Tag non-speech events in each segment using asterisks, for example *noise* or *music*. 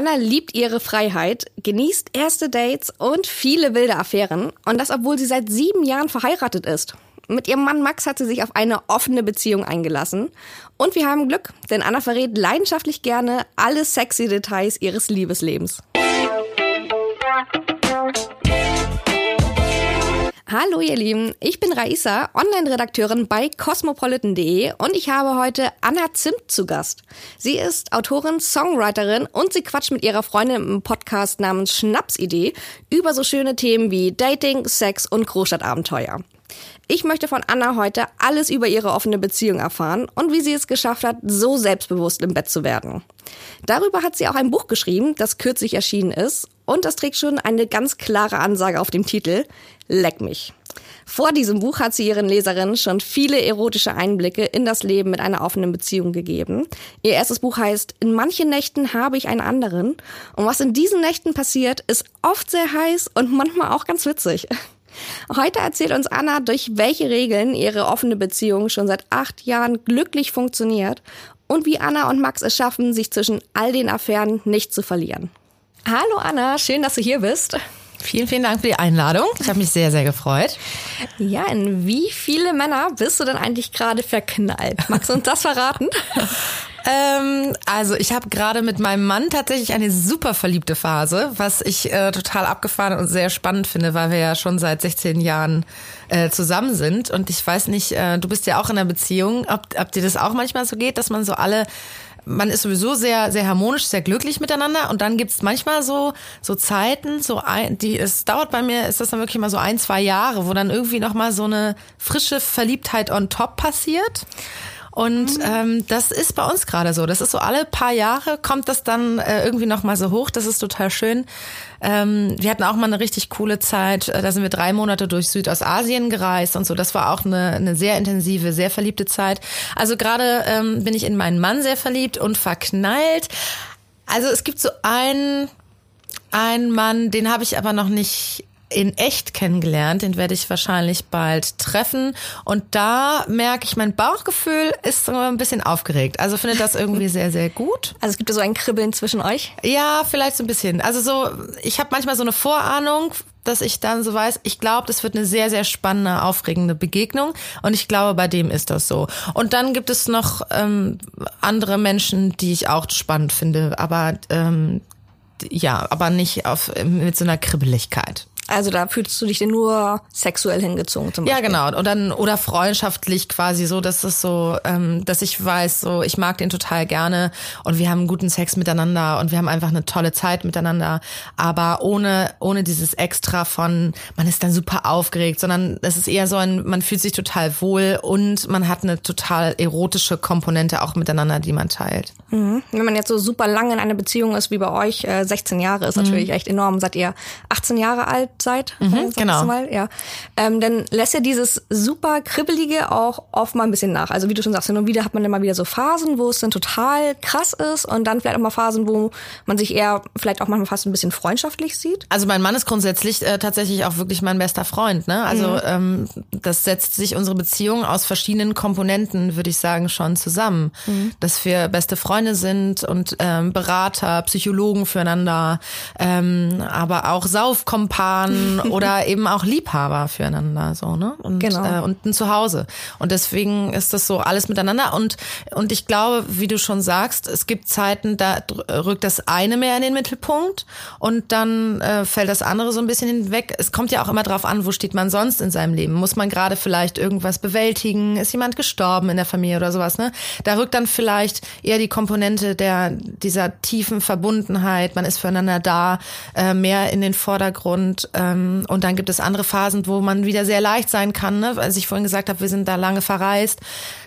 Anna liebt ihre Freiheit, genießt erste Dates und viele wilde Affären. Und das, obwohl sie seit sieben Jahren verheiratet ist. Mit ihrem Mann Max hat sie sich auf eine offene Beziehung eingelassen. Und wir haben Glück, denn Anna verrät leidenschaftlich gerne alle sexy Details ihres Liebeslebens. Hallo ihr Lieben, ich bin Raisa, Online-Redakteurin bei cosmopolitan.de und ich habe heute Anna Zimt zu Gast. Sie ist Autorin, Songwriterin und sie quatscht mit ihrer Freundin im Podcast namens Schnapsidee über so schöne Themen wie Dating, Sex und Großstadtabenteuer. Ich möchte von Anna heute alles über ihre offene Beziehung erfahren und wie sie es geschafft hat, so selbstbewusst im Bett zu werden. Darüber hat sie auch ein Buch geschrieben, das kürzlich erschienen ist und das trägt schon eine ganz klare Ansage auf dem Titel, Leck mich. Vor diesem Buch hat sie ihren Leserinnen schon viele erotische Einblicke in das Leben mit einer offenen Beziehung gegeben. Ihr erstes Buch heißt In manchen Nächten habe ich einen anderen. Und was in diesen Nächten passiert, ist oft sehr heiß und manchmal auch ganz witzig. Heute erzählt uns Anna, durch welche Regeln ihre offene Beziehung schon seit acht Jahren glücklich funktioniert und wie Anna und Max es schaffen, sich zwischen all den Affären nicht zu verlieren. Hallo Anna, schön, dass du hier bist. Vielen, vielen Dank für die Einladung. Ich habe mich sehr, sehr gefreut. Ja, in wie viele Männer bist du denn eigentlich gerade verknallt? Magst du uns das verraten? *laughs* ähm, also ich habe gerade mit meinem Mann tatsächlich eine super verliebte Phase, was ich äh, total abgefahren und sehr spannend finde, weil wir ja schon seit 16 Jahren äh, zusammen sind. Und ich weiß nicht, äh, du bist ja auch in einer Beziehung, ob, ob dir das auch manchmal so geht, dass man so alle man ist sowieso sehr, sehr harmonisch, sehr glücklich miteinander. Und dann gibt's manchmal so, so Zeiten, so ein, die, es dauert bei mir, ist das dann wirklich mal so ein, zwei Jahre, wo dann irgendwie nochmal so eine frische Verliebtheit on top passiert. Und mhm. ähm, das ist bei uns gerade so. Das ist so alle paar Jahre kommt das dann äh, irgendwie noch mal so hoch. Das ist total schön. Ähm, wir hatten auch mal eine richtig coole Zeit. Äh, da sind wir drei Monate durch Südostasien gereist und so. Das war auch eine, eine sehr intensive, sehr verliebte Zeit. Also gerade ähm, bin ich in meinen Mann sehr verliebt und verknallt. Also es gibt so einen einen Mann, den habe ich aber noch nicht in echt kennengelernt. Den werde ich wahrscheinlich bald treffen. Und da merke ich, mein Bauchgefühl ist so ein bisschen aufgeregt. Also findet das irgendwie *laughs* sehr, sehr gut. Also es gibt so ein Kribbeln zwischen euch? Ja, vielleicht so ein bisschen. Also so, ich habe manchmal so eine Vorahnung, dass ich dann so weiß, ich glaube, das wird eine sehr, sehr spannende, aufregende Begegnung. Und ich glaube, bei dem ist das so. Und dann gibt es noch ähm, andere Menschen, die ich auch spannend finde, aber ähm, ja, aber nicht auf, mit so einer Kribbeligkeit. Also da fühlst du dich denn nur sexuell hingezogen zum Beispiel? Ja, genau. Und dann, oder freundschaftlich quasi so, dass es so, ähm, dass ich weiß, so, ich mag den total gerne und wir haben guten Sex miteinander und wir haben einfach eine tolle Zeit miteinander. Aber ohne, ohne dieses Extra von, man ist dann super aufgeregt, sondern es ist eher so ein, man fühlt sich total wohl und man hat eine total erotische Komponente auch miteinander, die man teilt. Mhm. Wenn man jetzt so super lange in einer Beziehung ist wie bei euch, äh, 16 Jahre ist natürlich mhm. echt enorm. Seid ihr 18 Jahre alt? Seid, mhm, genau. mal, ja, ähm, dann lässt ja dieses super kribbelige auch oft mal ein bisschen nach. Also wie du schon sagst, hin und wieder hat man immer wieder so Phasen, wo es dann total krass ist und dann vielleicht auch mal Phasen, wo man sich eher vielleicht auch manchmal fast ein bisschen freundschaftlich sieht. Also mein Mann ist grundsätzlich äh, tatsächlich auch wirklich mein bester Freund. Ne? Also mhm. ähm, das setzt sich unsere Beziehung aus verschiedenen Komponenten, würde ich sagen, schon zusammen. Mhm. Dass wir beste Freunde sind und ähm, Berater, Psychologen füreinander, ähm, aber auch Saufkompan Nachbarn *laughs* oder eben auch Liebhaber füreinander so ne? Und genau. äh, und ein Zuhause. Und deswegen ist das so alles miteinander. Und und ich glaube wie du schon sagst es gibt Zeiten da rückt das eine mehr in den Mittelpunkt und dann äh, fällt das andere so ein bisschen hinweg. Es kommt ja auch immer drauf an wo steht man sonst in seinem Leben? Muss man gerade vielleicht irgendwas bewältigen? Ist jemand gestorben in der Familie oder sowas ne? Da rückt dann vielleicht eher die Komponente der dieser tiefen Verbundenheit. Man ist füreinander da äh, mehr in den Vordergrund ähm, und dann gibt es andere Phasen, wo man wieder sehr leicht sein kann. Ne? Als ich vorhin gesagt habe, wir sind da lange verreist.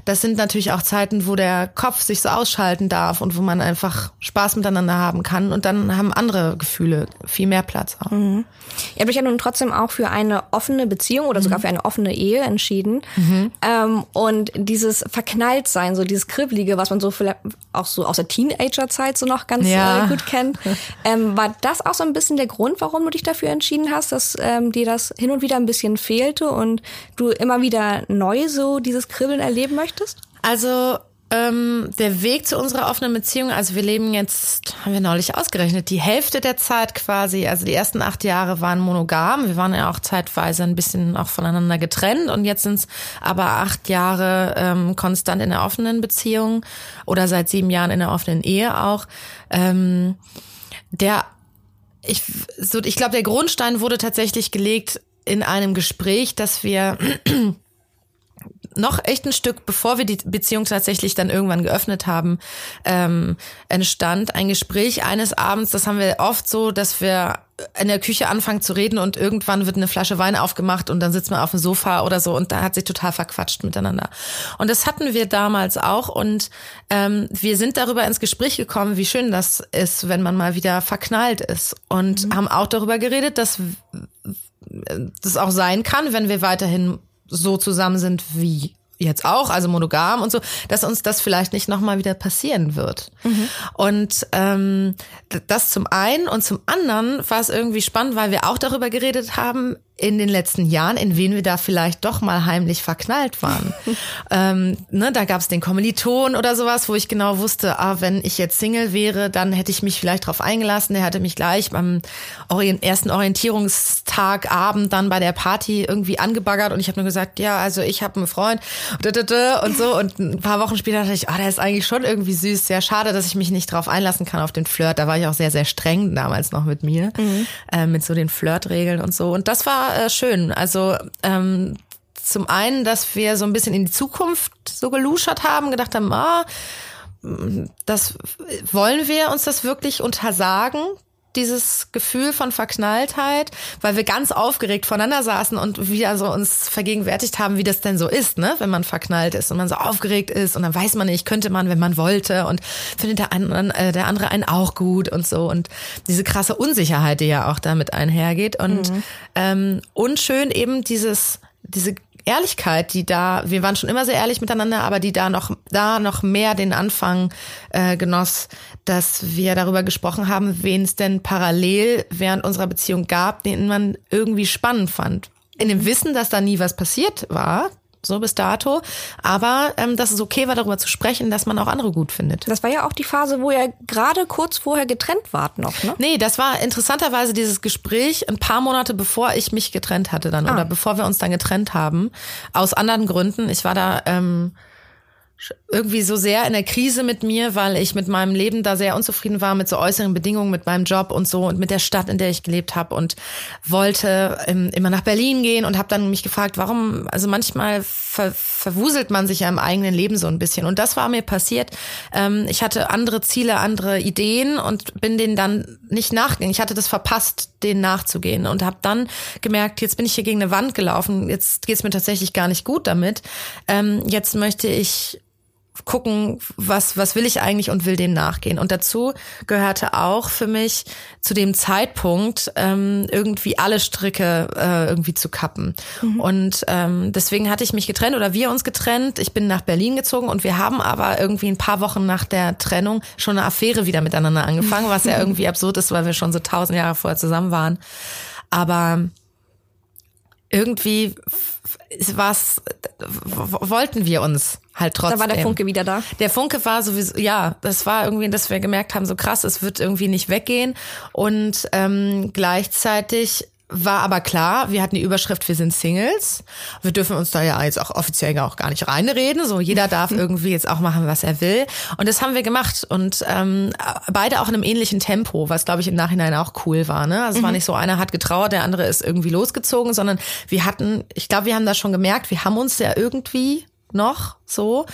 Das sind natürlich auch Zeiten, wo der Kopf sich so ausschalten darf und wo man einfach Spaß miteinander haben kann. Und dann haben andere Gefühle viel mehr Platz. Auch. Mhm. Ihr habt euch ja nun trotzdem auch für eine offene Beziehung oder sogar mhm. für eine offene Ehe entschieden. Mhm. Ähm, und dieses Verknalltsein, so dieses Kribbelige, was man so vielleicht auch so aus der Teenagerzeit so noch ganz ja. äh, gut kennt, *laughs* ähm, war das auch so ein bisschen der Grund, warum du dich dafür entschieden hast, dass ähm, dir das hin und wieder ein bisschen fehlte und du immer wieder neu so dieses Kribbeln erleben möchtest? Also ähm, der Weg zu unserer offenen Beziehung, also wir leben jetzt, haben wir neulich ausgerechnet, die Hälfte der Zeit quasi, also die ersten acht Jahre waren monogam. Wir waren ja auch zeitweise ein bisschen auch voneinander getrennt und jetzt sind es aber acht Jahre ähm, konstant in der offenen Beziehung oder seit sieben Jahren in der offenen Ehe auch. Ähm, der ich, so, ich glaube, der Grundstein wurde tatsächlich gelegt in einem Gespräch, dass wir noch echt ein Stück, bevor wir die Beziehung tatsächlich dann irgendwann geöffnet haben, ähm, entstand ein Gespräch eines Abends. Das haben wir oft so, dass wir in der Küche anfangen zu reden und irgendwann wird eine Flasche Wein aufgemacht und dann sitzt man auf dem Sofa oder so und da hat sich total verquatscht miteinander. Und das hatten wir damals auch und ähm, wir sind darüber ins Gespräch gekommen, wie schön das ist, wenn man mal wieder verknallt ist und mhm. haben auch darüber geredet, dass das auch sein kann, wenn wir weiterhin so zusammen sind wie jetzt auch, also monogam und so, dass uns das vielleicht nicht nochmal wieder passieren wird. Mhm. Und ähm, das zum einen und zum anderen war es irgendwie spannend, weil wir auch darüber geredet haben, in den letzten Jahren, in wen wir da vielleicht doch mal heimlich verknallt waren. *laughs* ähm, ne, da gab es den Kommiliton oder sowas, wo ich genau wusste, ah, wenn ich jetzt Single wäre, dann hätte ich mich vielleicht drauf eingelassen. Der hatte mich gleich beim ersten Orientierungstag Abend dann bei der Party irgendwie angebaggert und ich habe nur gesagt, ja, also ich habe einen Freund und so und ein paar Wochen später dachte ich, ah, der ist eigentlich schon irgendwie süß. Sehr schade, dass ich mich nicht drauf einlassen kann auf den Flirt. Da war ich auch sehr, sehr streng damals noch mit mir, mhm. äh, mit so den Flirtregeln und so. Und das war äh, schön. Also ähm, zum einen, dass wir so ein bisschen in die Zukunft so geluschert haben, gedacht haben, ah, das wollen wir uns das wirklich untersagen, dieses Gefühl von Verknalltheit, weil wir ganz aufgeregt voneinander saßen und wieder so uns vergegenwärtigt haben, wie das denn so ist, ne, wenn man verknallt ist und man so aufgeregt ist und dann weiß man nicht, könnte man, wenn man wollte und findet der, andere, äh, der andere einen auch gut und so und diese krasse Unsicherheit, die ja auch damit einhergeht und mhm. ähm, unschön eben dieses diese Ehrlichkeit, die da, wir waren schon immer sehr ehrlich miteinander, aber die da noch, da noch mehr den Anfang äh, genoss, dass wir darüber gesprochen haben, wen es denn parallel während unserer Beziehung gab, den man irgendwie spannend fand. In dem Wissen, dass da nie was passiert war, so bis dato. Aber ähm, dass es okay war, darüber zu sprechen, dass man auch andere gut findet. Das war ja auch die Phase, wo ihr gerade kurz vorher getrennt wart noch, ne? Nee, das war interessanterweise dieses Gespräch ein paar Monate bevor ich mich getrennt hatte dann ah. oder bevor wir uns dann getrennt haben. Aus anderen Gründen. Ich war da ähm, irgendwie so sehr in der Krise mit mir, weil ich mit meinem Leben da sehr unzufrieden war mit so äußeren Bedingungen, mit meinem Job und so und mit der Stadt, in der ich gelebt habe und wollte ähm, immer nach Berlin gehen und habe dann mich gefragt, warum, also manchmal ver verwuselt man sich ja im eigenen Leben so ein bisschen und das war mir passiert. Ähm, ich hatte andere Ziele, andere Ideen und bin denen dann nicht nachgegangen. Ich hatte das verpasst, denen nachzugehen und habe dann gemerkt, jetzt bin ich hier gegen eine Wand gelaufen, jetzt geht's mir tatsächlich gar nicht gut damit. Ähm, jetzt möchte ich gucken, was, was will ich eigentlich und will dem nachgehen. Und dazu gehörte auch für mich zu dem Zeitpunkt ähm, irgendwie alle Stricke äh, irgendwie zu kappen. Mhm. Und ähm, deswegen hatte ich mich getrennt oder wir uns getrennt. Ich bin nach Berlin gezogen und wir haben aber irgendwie ein paar Wochen nach der Trennung schon eine Affäre wieder miteinander angefangen, was ja *laughs* irgendwie absurd ist, weil wir schon so tausend Jahre vorher zusammen waren. Aber irgendwie was wollten wir uns halt trotzdem. Da war der Funke wieder da. Der Funke war sowieso, ja, das war irgendwie, dass wir gemerkt haben, so krass, es wird irgendwie nicht weggehen und ähm, gleichzeitig war aber klar, wir hatten die Überschrift, wir sind Singles. Wir dürfen uns da ja jetzt auch offiziell auch gar nicht reinreden. So, jeder darf *laughs* irgendwie jetzt auch machen, was er will. Und das haben wir gemacht. Und ähm, beide auch in einem ähnlichen Tempo, was, glaube ich, im Nachhinein auch cool war. Ne? Also es mhm. war nicht so, einer hat getrauert, der andere ist irgendwie losgezogen, sondern wir hatten, ich glaube, wir haben das schon gemerkt, wir haben uns ja irgendwie noch so.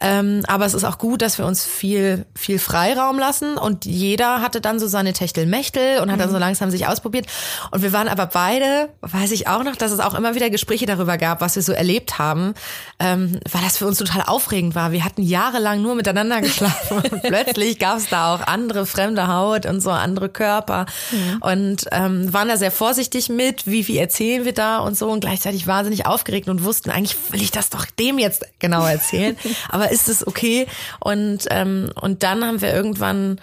Ähm, aber es ist auch gut, dass wir uns viel, viel Freiraum lassen und jeder hatte dann so seine Techtelmechtel und hat dann so mhm. langsam sich ausprobiert. Und wir waren aber beide, weiß ich auch noch, dass es auch immer wieder Gespräche darüber gab, was wir so erlebt haben, ähm, weil das für uns total aufregend war. Wir hatten jahrelang nur miteinander geschlafen *laughs* und plötzlich gab es da auch andere fremde Haut und so andere Körper mhm. und ähm, waren da sehr vorsichtig mit, wie viel erzählen wir da und so und gleichzeitig wahnsinnig aufgeregt und wussten, eigentlich will ich das doch dem jetzt genau erzählen. *laughs* Aber ist es okay? Und, ähm, und dann haben wir irgendwann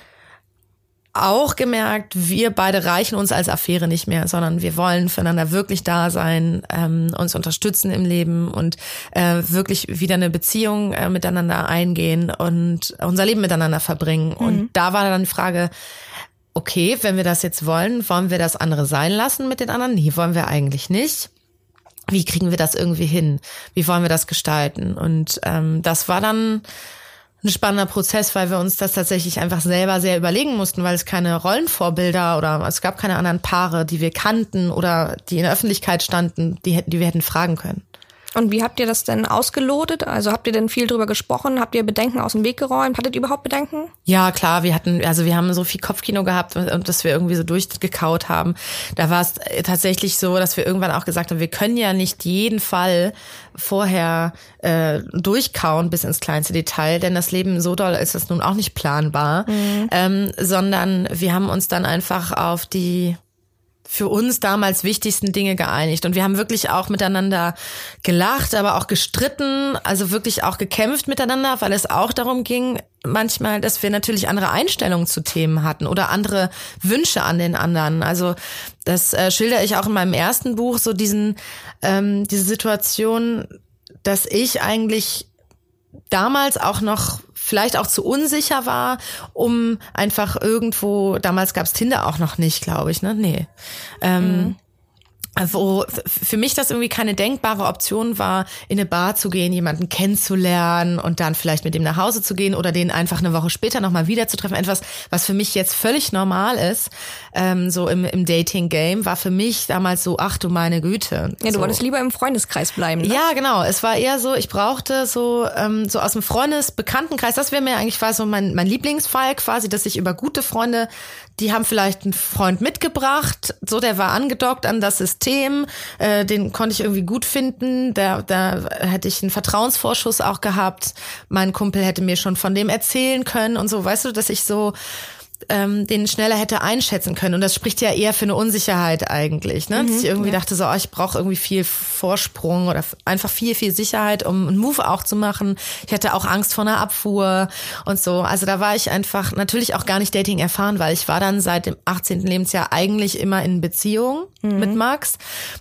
auch gemerkt, wir beide reichen uns als Affäre nicht mehr, sondern wir wollen füreinander wirklich da sein, ähm, uns unterstützen im Leben und äh, wirklich wieder eine Beziehung äh, miteinander eingehen und unser Leben miteinander verbringen. Mhm. Und da war dann die Frage, okay, wenn wir das jetzt wollen, wollen wir das andere sein lassen mit den anderen? Nee, wollen wir eigentlich nicht. Wie kriegen wir das irgendwie hin? Wie wollen wir das gestalten? Und ähm, das war dann ein spannender Prozess, weil wir uns das tatsächlich einfach selber sehr überlegen mussten, weil es keine Rollenvorbilder oder es gab keine anderen Paare, die wir kannten oder die in der Öffentlichkeit standen, die, die wir hätten fragen können. Und wie habt ihr das denn ausgelotet? Also habt ihr denn viel drüber gesprochen? Habt ihr Bedenken aus dem Weg geräumt? Hattet ihr überhaupt Bedenken? Ja, klar, wir hatten, also wir haben so viel Kopfkino gehabt und dass wir irgendwie so durchgekaut haben. Da war es tatsächlich so, dass wir irgendwann auch gesagt haben, wir können ja nicht jeden Fall vorher äh, durchkauen bis ins kleinste Detail, denn das Leben so doll ist das nun auch nicht planbar, mhm. ähm, sondern wir haben uns dann einfach auf die für uns damals wichtigsten Dinge geeinigt. Und wir haben wirklich auch miteinander gelacht, aber auch gestritten, also wirklich auch gekämpft miteinander, weil es auch darum ging, manchmal, dass wir natürlich andere Einstellungen zu Themen hatten oder andere Wünsche an den anderen. Also das äh, schilder ich auch in meinem ersten Buch, so diesen, ähm, diese Situation, dass ich eigentlich damals auch noch vielleicht auch zu unsicher war, um einfach irgendwo, damals gab's Tinder auch noch nicht, glaube ich, ne? Nee. Ähm, mhm wo für mich das irgendwie keine denkbare Option war, in eine Bar zu gehen, jemanden kennenzulernen und dann vielleicht mit dem nach Hause zu gehen oder den einfach eine Woche später nochmal wiederzutreffen. Etwas, was für mich jetzt völlig normal ist, ähm, so im, im Dating-Game, war für mich damals so, ach du meine Güte. Ja, du so. wolltest lieber im Freundeskreis bleiben. Ne? Ja, genau. Es war eher so, ich brauchte so, ähm, so aus dem Freundes-Bekanntenkreis, das wäre mir eigentlich war so mein, mein Lieblingsfall quasi, dass ich über gute Freunde die haben vielleicht einen Freund mitgebracht, so der war angedockt an das System, äh, den konnte ich irgendwie gut finden, da, da hätte ich einen Vertrauensvorschuss auch gehabt, mein Kumpel hätte mir schon von dem erzählen können und so, weißt du, dass ich so ähm, den schneller hätte einschätzen können. Und das spricht ja eher für eine Unsicherheit eigentlich. Ne? Mhm, Dass ich irgendwie ja. dachte, so, oh, ich brauche irgendwie viel Vorsprung oder einfach viel, viel Sicherheit, um einen Move auch zu machen. Ich hatte auch Angst vor einer Abfuhr und so. Also da war ich einfach natürlich auch gar nicht Dating erfahren, weil ich war dann seit dem 18. Lebensjahr eigentlich immer in Beziehung mhm. mit Max.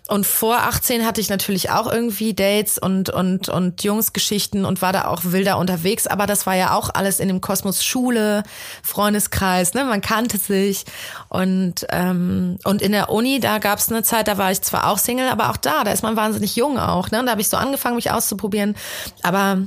Und vor 18 hatte ich natürlich auch irgendwie Dates und, und, und Jungsgeschichten und war da auch wilder unterwegs. Aber das war ja auch alles in dem Kosmos Schule, Freundeskreis, ne? Man kannte sich. Und, ähm, und in der Uni, da gab es eine Zeit, da war ich zwar auch Single, aber auch da, da ist man wahnsinnig jung auch. Ne? Und da habe ich so angefangen, mich auszuprobieren. Aber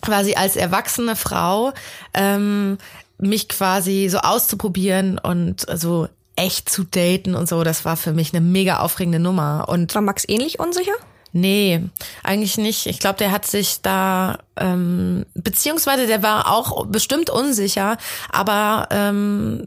quasi als erwachsene Frau ähm, mich quasi so auszuprobieren und so echt zu daten und so, das war für mich eine mega aufregende Nummer. Und war Max ähnlich unsicher? Nee, eigentlich nicht. Ich glaube, der hat sich da, ähm, beziehungsweise der war auch bestimmt unsicher, aber ähm,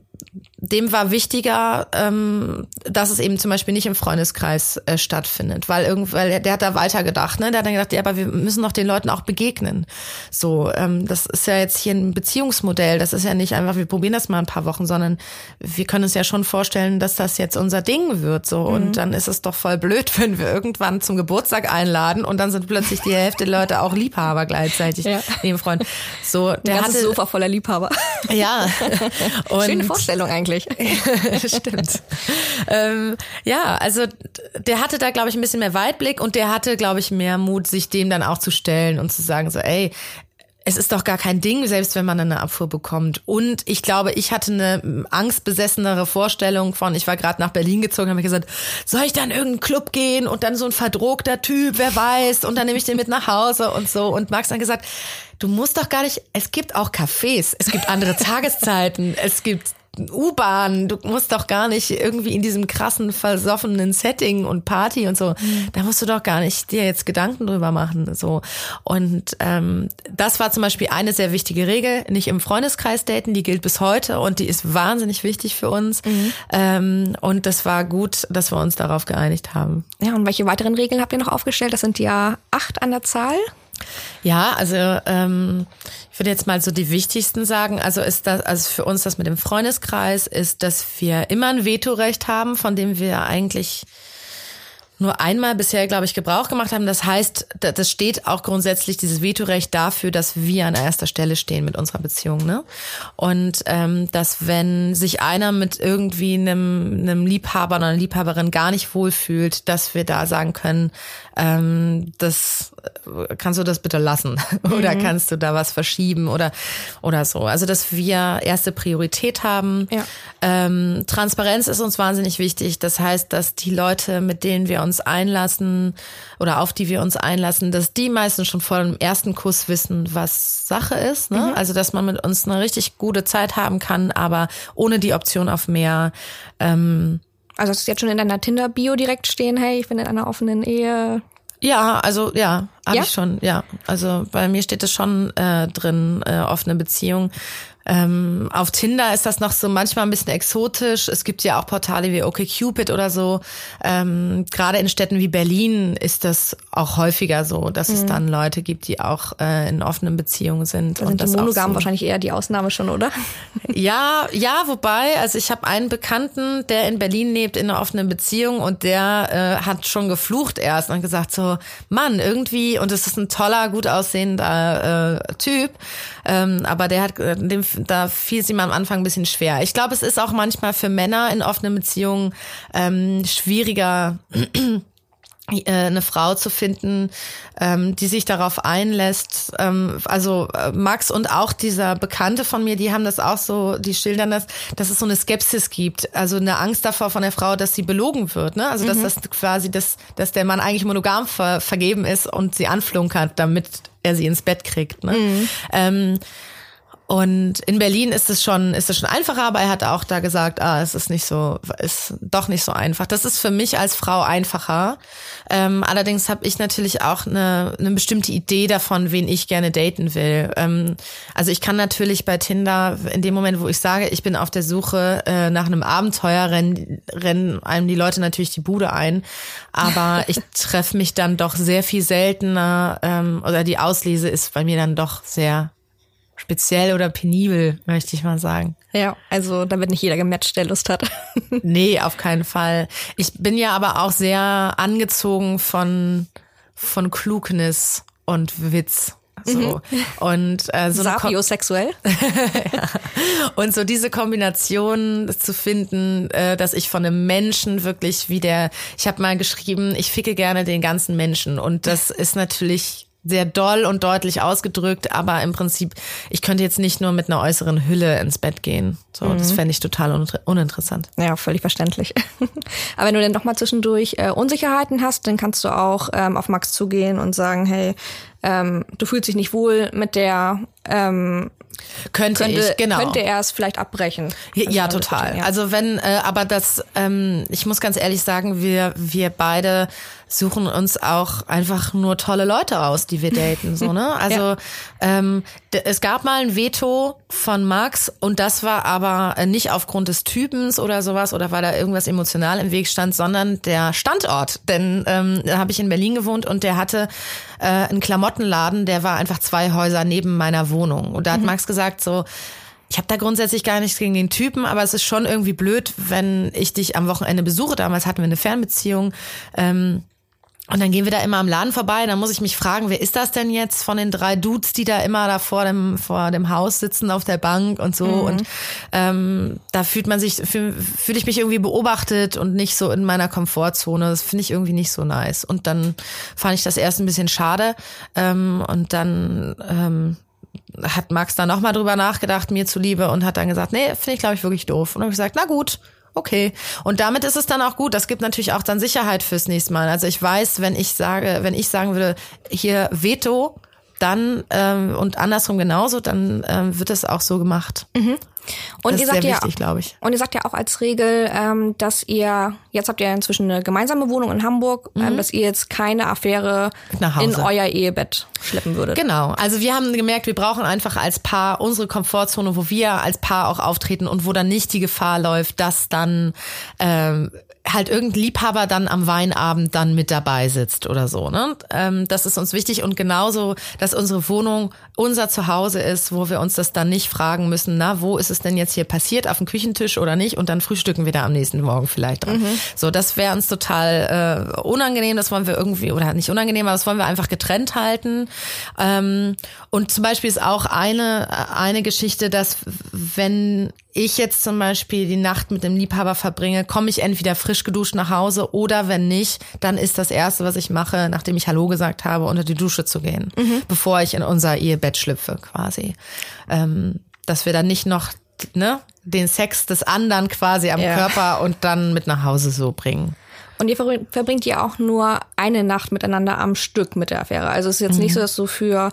dem war wichtiger, ähm, dass es eben zum Beispiel nicht im Freundeskreis äh, stattfindet, weil irgendwann der hat da weitergedacht, ne? Der hat dann gedacht, ja, aber wir müssen doch den Leuten auch begegnen. So, ähm, das ist ja jetzt hier ein Beziehungsmodell. Das ist ja nicht einfach, wir probieren das mal ein paar Wochen, sondern wir können uns ja schon vorstellen, dass das jetzt unser Ding wird. So mhm. und dann ist es doch voll blöd, *laughs* wenn wir irgendwann zum Geburtstag einladen und dann sind plötzlich die Hälfte der Leute auch Liebhaber gleichzeitig ja. neben Freund. So, der hatte Sofa voller Liebhaber. Ja. *laughs* Und Schöne Vorstellung eigentlich eigentlich. *laughs* Stimmt. ähm, ja, also der hatte da, glaube ich, ein bisschen mehr Weitblick und der hatte, glaube ich, mehr Mut, sich dem dann auch zu stellen und zu sagen, so, ey, es ist doch gar kein Ding, selbst wenn man eine Abfuhr bekommt. Und ich glaube, ich hatte eine angstbesessenere Vorstellung von, ich war gerade nach Berlin gezogen, habe gesagt, soll ich dann in irgendeinen Club gehen und dann so ein verdrogter Typ, wer weiß, und dann nehme ich den mit nach Hause und so. Und Max dann gesagt, du musst doch gar nicht, es gibt auch Cafés, es gibt andere *laughs* Tageszeiten, es gibt U-Bahn, du musst doch gar nicht irgendwie in diesem krassen, versoffenen Setting und Party und so, mhm. da musst du doch gar nicht dir jetzt Gedanken drüber machen. So. Und ähm, das war zum Beispiel eine sehr wichtige Regel, nicht im Freundeskreis daten, die gilt bis heute und die ist wahnsinnig wichtig für uns. Mhm. Ähm, und das war gut, dass wir uns darauf geeinigt haben. Ja, und welche weiteren Regeln habt ihr noch aufgestellt? Das sind ja acht an der Zahl. Ja, also ähm, ich würde jetzt mal so die wichtigsten sagen. Also ist das, also für uns das mit dem Freundeskreis ist, dass wir immer ein Vetorecht haben, von dem wir eigentlich nur einmal bisher, glaube ich, Gebrauch gemacht haben. Das heißt, das steht auch grundsätzlich dieses Vetorecht dafür, dass wir an erster Stelle stehen mit unserer Beziehung. Ne? Und ähm, dass wenn sich einer mit irgendwie einem, einem Liebhaber oder einer Liebhaberin gar nicht wohlfühlt, dass wir da sagen können, ähm, das äh, kannst du das bitte lassen *laughs* oder mhm. kannst du da was verschieben oder oder so. Also dass wir erste Priorität haben. Ja. Ähm, Transparenz ist uns wahnsinnig wichtig. Das heißt, dass die Leute, mit denen wir uns einlassen oder auf die wir uns einlassen, dass die meistens schon vor dem ersten Kuss wissen, was Sache ist. Ne? Mhm. Also dass man mit uns eine richtig gute Zeit haben kann, aber ohne die Option auf mehr. Ähm, also hast du jetzt schon in deiner Tinder-Bio direkt stehen, hey, ich bin in einer offenen Ehe. Ja, also ja, habe ja? ich schon, ja. Also bei mir steht es schon äh, drin, äh, offene Beziehung. Ähm, auf Tinder ist das noch so manchmal ein bisschen exotisch. Es gibt ja auch Portale wie OkCupid oder so. Ähm, Gerade in Städten wie Berlin ist das auch häufiger so, dass mhm. es dann Leute gibt, die auch äh, in offenen Beziehungen sind. Da sind und die Monogamen so. wahrscheinlich eher die Ausnahme schon, oder? Ja, ja, wobei, also ich habe einen Bekannten, der in Berlin lebt, in einer offenen Beziehung und der äh, hat schon geflucht erst und gesagt so, Mann, irgendwie, und es ist ein toller, gut aussehender äh, Typ, ähm, aber der hat, dem da fiel es ihm am Anfang ein bisschen schwer. Ich glaube, es ist auch manchmal für Männer in offenen Beziehungen ähm, schwieriger. *clears throat* Äh, eine Frau zu finden, ähm, die sich darauf einlässt. Ähm, also äh, Max und auch dieser Bekannte von mir, die haben das auch so, die schildern das, dass es so eine Skepsis gibt, also eine Angst davor von der Frau, dass sie belogen wird. Ne? Also dass mhm. das quasi, dass, dass der Mann eigentlich monogam ver vergeben ist und sie anflunkert, damit er sie ins Bett kriegt. Ne? Mhm. Ähm, und in Berlin ist es schon, ist es schon einfacher, aber er hat auch da gesagt, ah, es ist nicht so, ist doch nicht so einfach. Das ist für mich als Frau einfacher. Ähm, allerdings habe ich natürlich auch eine, eine bestimmte Idee davon, wen ich gerne daten will. Ähm, also ich kann natürlich bei Tinder in dem Moment, wo ich sage, ich bin auf der Suche äh, nach einem Abenteuer, rennen, rennen einem die Leute natürlich die Bude ein. Aber *laughs* ich treffe mich dann doch sehr viel seltener ähm, oder die Auslese ist bei mir dann doch sehr speziell oder penibel, möchte ich mal sagen. Ja, also damit nicht jeder gematcht, der Lust hat. *laughs* nee, auf keinen Fall. Ich bin ja aber auch sehr angezogen von, von Klugnis und Witz. So. Mhm. Und äh, so Sapiosexuell. *laughs* ja. Und so diese Kombination zu finden, äh, dass ich von einem Menschen wirklich wie der, ich habe mal geschrieben, ich ficke gerne den ganzen Menschen. Und das ist natürlich sehr doll und deutlich ausgedrückt, aber im Prinzip, ich könnte jetzt nicht nur mit einer äußeren Hülle ins Bett gehen. So, mhm. das fände ich total uninteressant. Ja, völlig verständlich. *laughs* aber wenn du dann doch mal zwischendurch äh, Unsicherheiten hast, dann kannst du auch ähm, auf Max zugehen und sagen, hey, ähm, du fühlst dich nicht wohl mit der ähm, könnte, könnte ich, genau. Könnte er es vielleicht abbrechen. Ja, ja total. Ja. Also wenn, äh, aber das, ähm, ich muss ganz ehrlich sagen, wir, wir beide suchen uns auch einfach nur tolle Leute aus, die wir daten, so, ne? *laughs* Also, ja. ähm, es gab mal ein Veto von Max und das war aber äh, nicht aufgrund des Typens oder sowas oder weil da irgendwas emotional im Weg stand, sondern der Standort. Denn ähm, da habe ich in Berlin gewohnt und der hatte äh, einen Klamottenladen, der war einfach zwei Häuser neben meiner Wohnung. Und da hat mhm. Max gesagt so, ich habe da grundsätzlich gar nichts gegen den Typen, aber es ist schon irgendwie blöd, wenn ich dich am Wochenende besuche. Damals hatten wir eine Fernbeziehung. Ähm, und dann gehen wir da immer am Laden vorbei. Dann muss ich mich fragen, wer ist das denn jetzt von den drei Dudes, die da immer da vor dem vor dem Haus sitzen auf der Bank und so. Mhm. Und ähm, da fühlt man sich fühle fühl ich mich irgendwie beobachtet und nicht so in meiner Komfortzone. Das finde ich irgendwie nicht so nice. Und dann fand ich das erst ein bisschen schade. Ähm, und dann ähm, hat Max da nochmal drüber nachgedacht, mir zuliebe, und hat dann gesagt, nee, finde ich, glaube ich, wirklich doof. Und dann habe ich gesagt, na gut, okay. Und damit ist es dann auch gut. Das gibt natürlich auch dann Sicherheit fürs nächste Mal. Also ich weiß, wenn ich sage, wenn ich sagen würde, hier Veto, dann ähm, und andersrum genauso, dann ähm, wird es auch so gemacht. Mhm. Und das ihr sagt ja, wichtig, glaube ich. Und ihr sagt ja auch als Regel, ähm, dass ihr, jetzt habt ihr inzwischen eine gemeinsame Wohnung in Hamburg, ähm, mhm. ähm, dass ihr jetzt keine Affäre in euer Ehebett schleppen würdet. Genau. Also wir haben gemerkt, wir brauchen einfach als Paar unsere Komfortzone, wo wir als Paar auch auftreten und wo dann nicht die Gefahr läuft, dass dann ähm, halt irgendein Liebhaber dann am Weinabend dann mit dabei sitzt oder so. Ne? Ähm, das ist uns wichtig und genauso, dass unsere Wohnung unser Zuhause ist, wo wir uns das dann nicht fragen müssen, na, wo ist es denn jetzt hier passiert, auf dem Küchentisch oder nicht und dann frühstücken wir da am nächsten Morgen vielleicht dran. Mhm. So, das wäre uns total äh, unangenehm, das wollen wir irgendwie, oder nicht unangenehm, aber das wollen wir einfach getrennt halten. Ähm, und zum Beispiel ist auch eine, eine Geschichte, dass wenn ich jetzt zum Beispiel die Nacht mit dem Liebhaber verbringe, komme ich entweder frisch geduscht nach Hause oder wenn nicht, dann ist das Erste, was ich mache, nachdem ich Hallo gesagt habe, unter die Dusche zu gehen, mhm. bevor ich in unser Ehebett schlüpfe quasi. Ähm, dass wir dann nicht noch ne, den Sex des anderen quasi am ja. Körper und dann mit nach Hause so bringen. Und ihr verbringt ja auch nur eine Nacht miteinander am Stück mit der Affäre. Also es ist jetzt mhm. nicht so, dass du für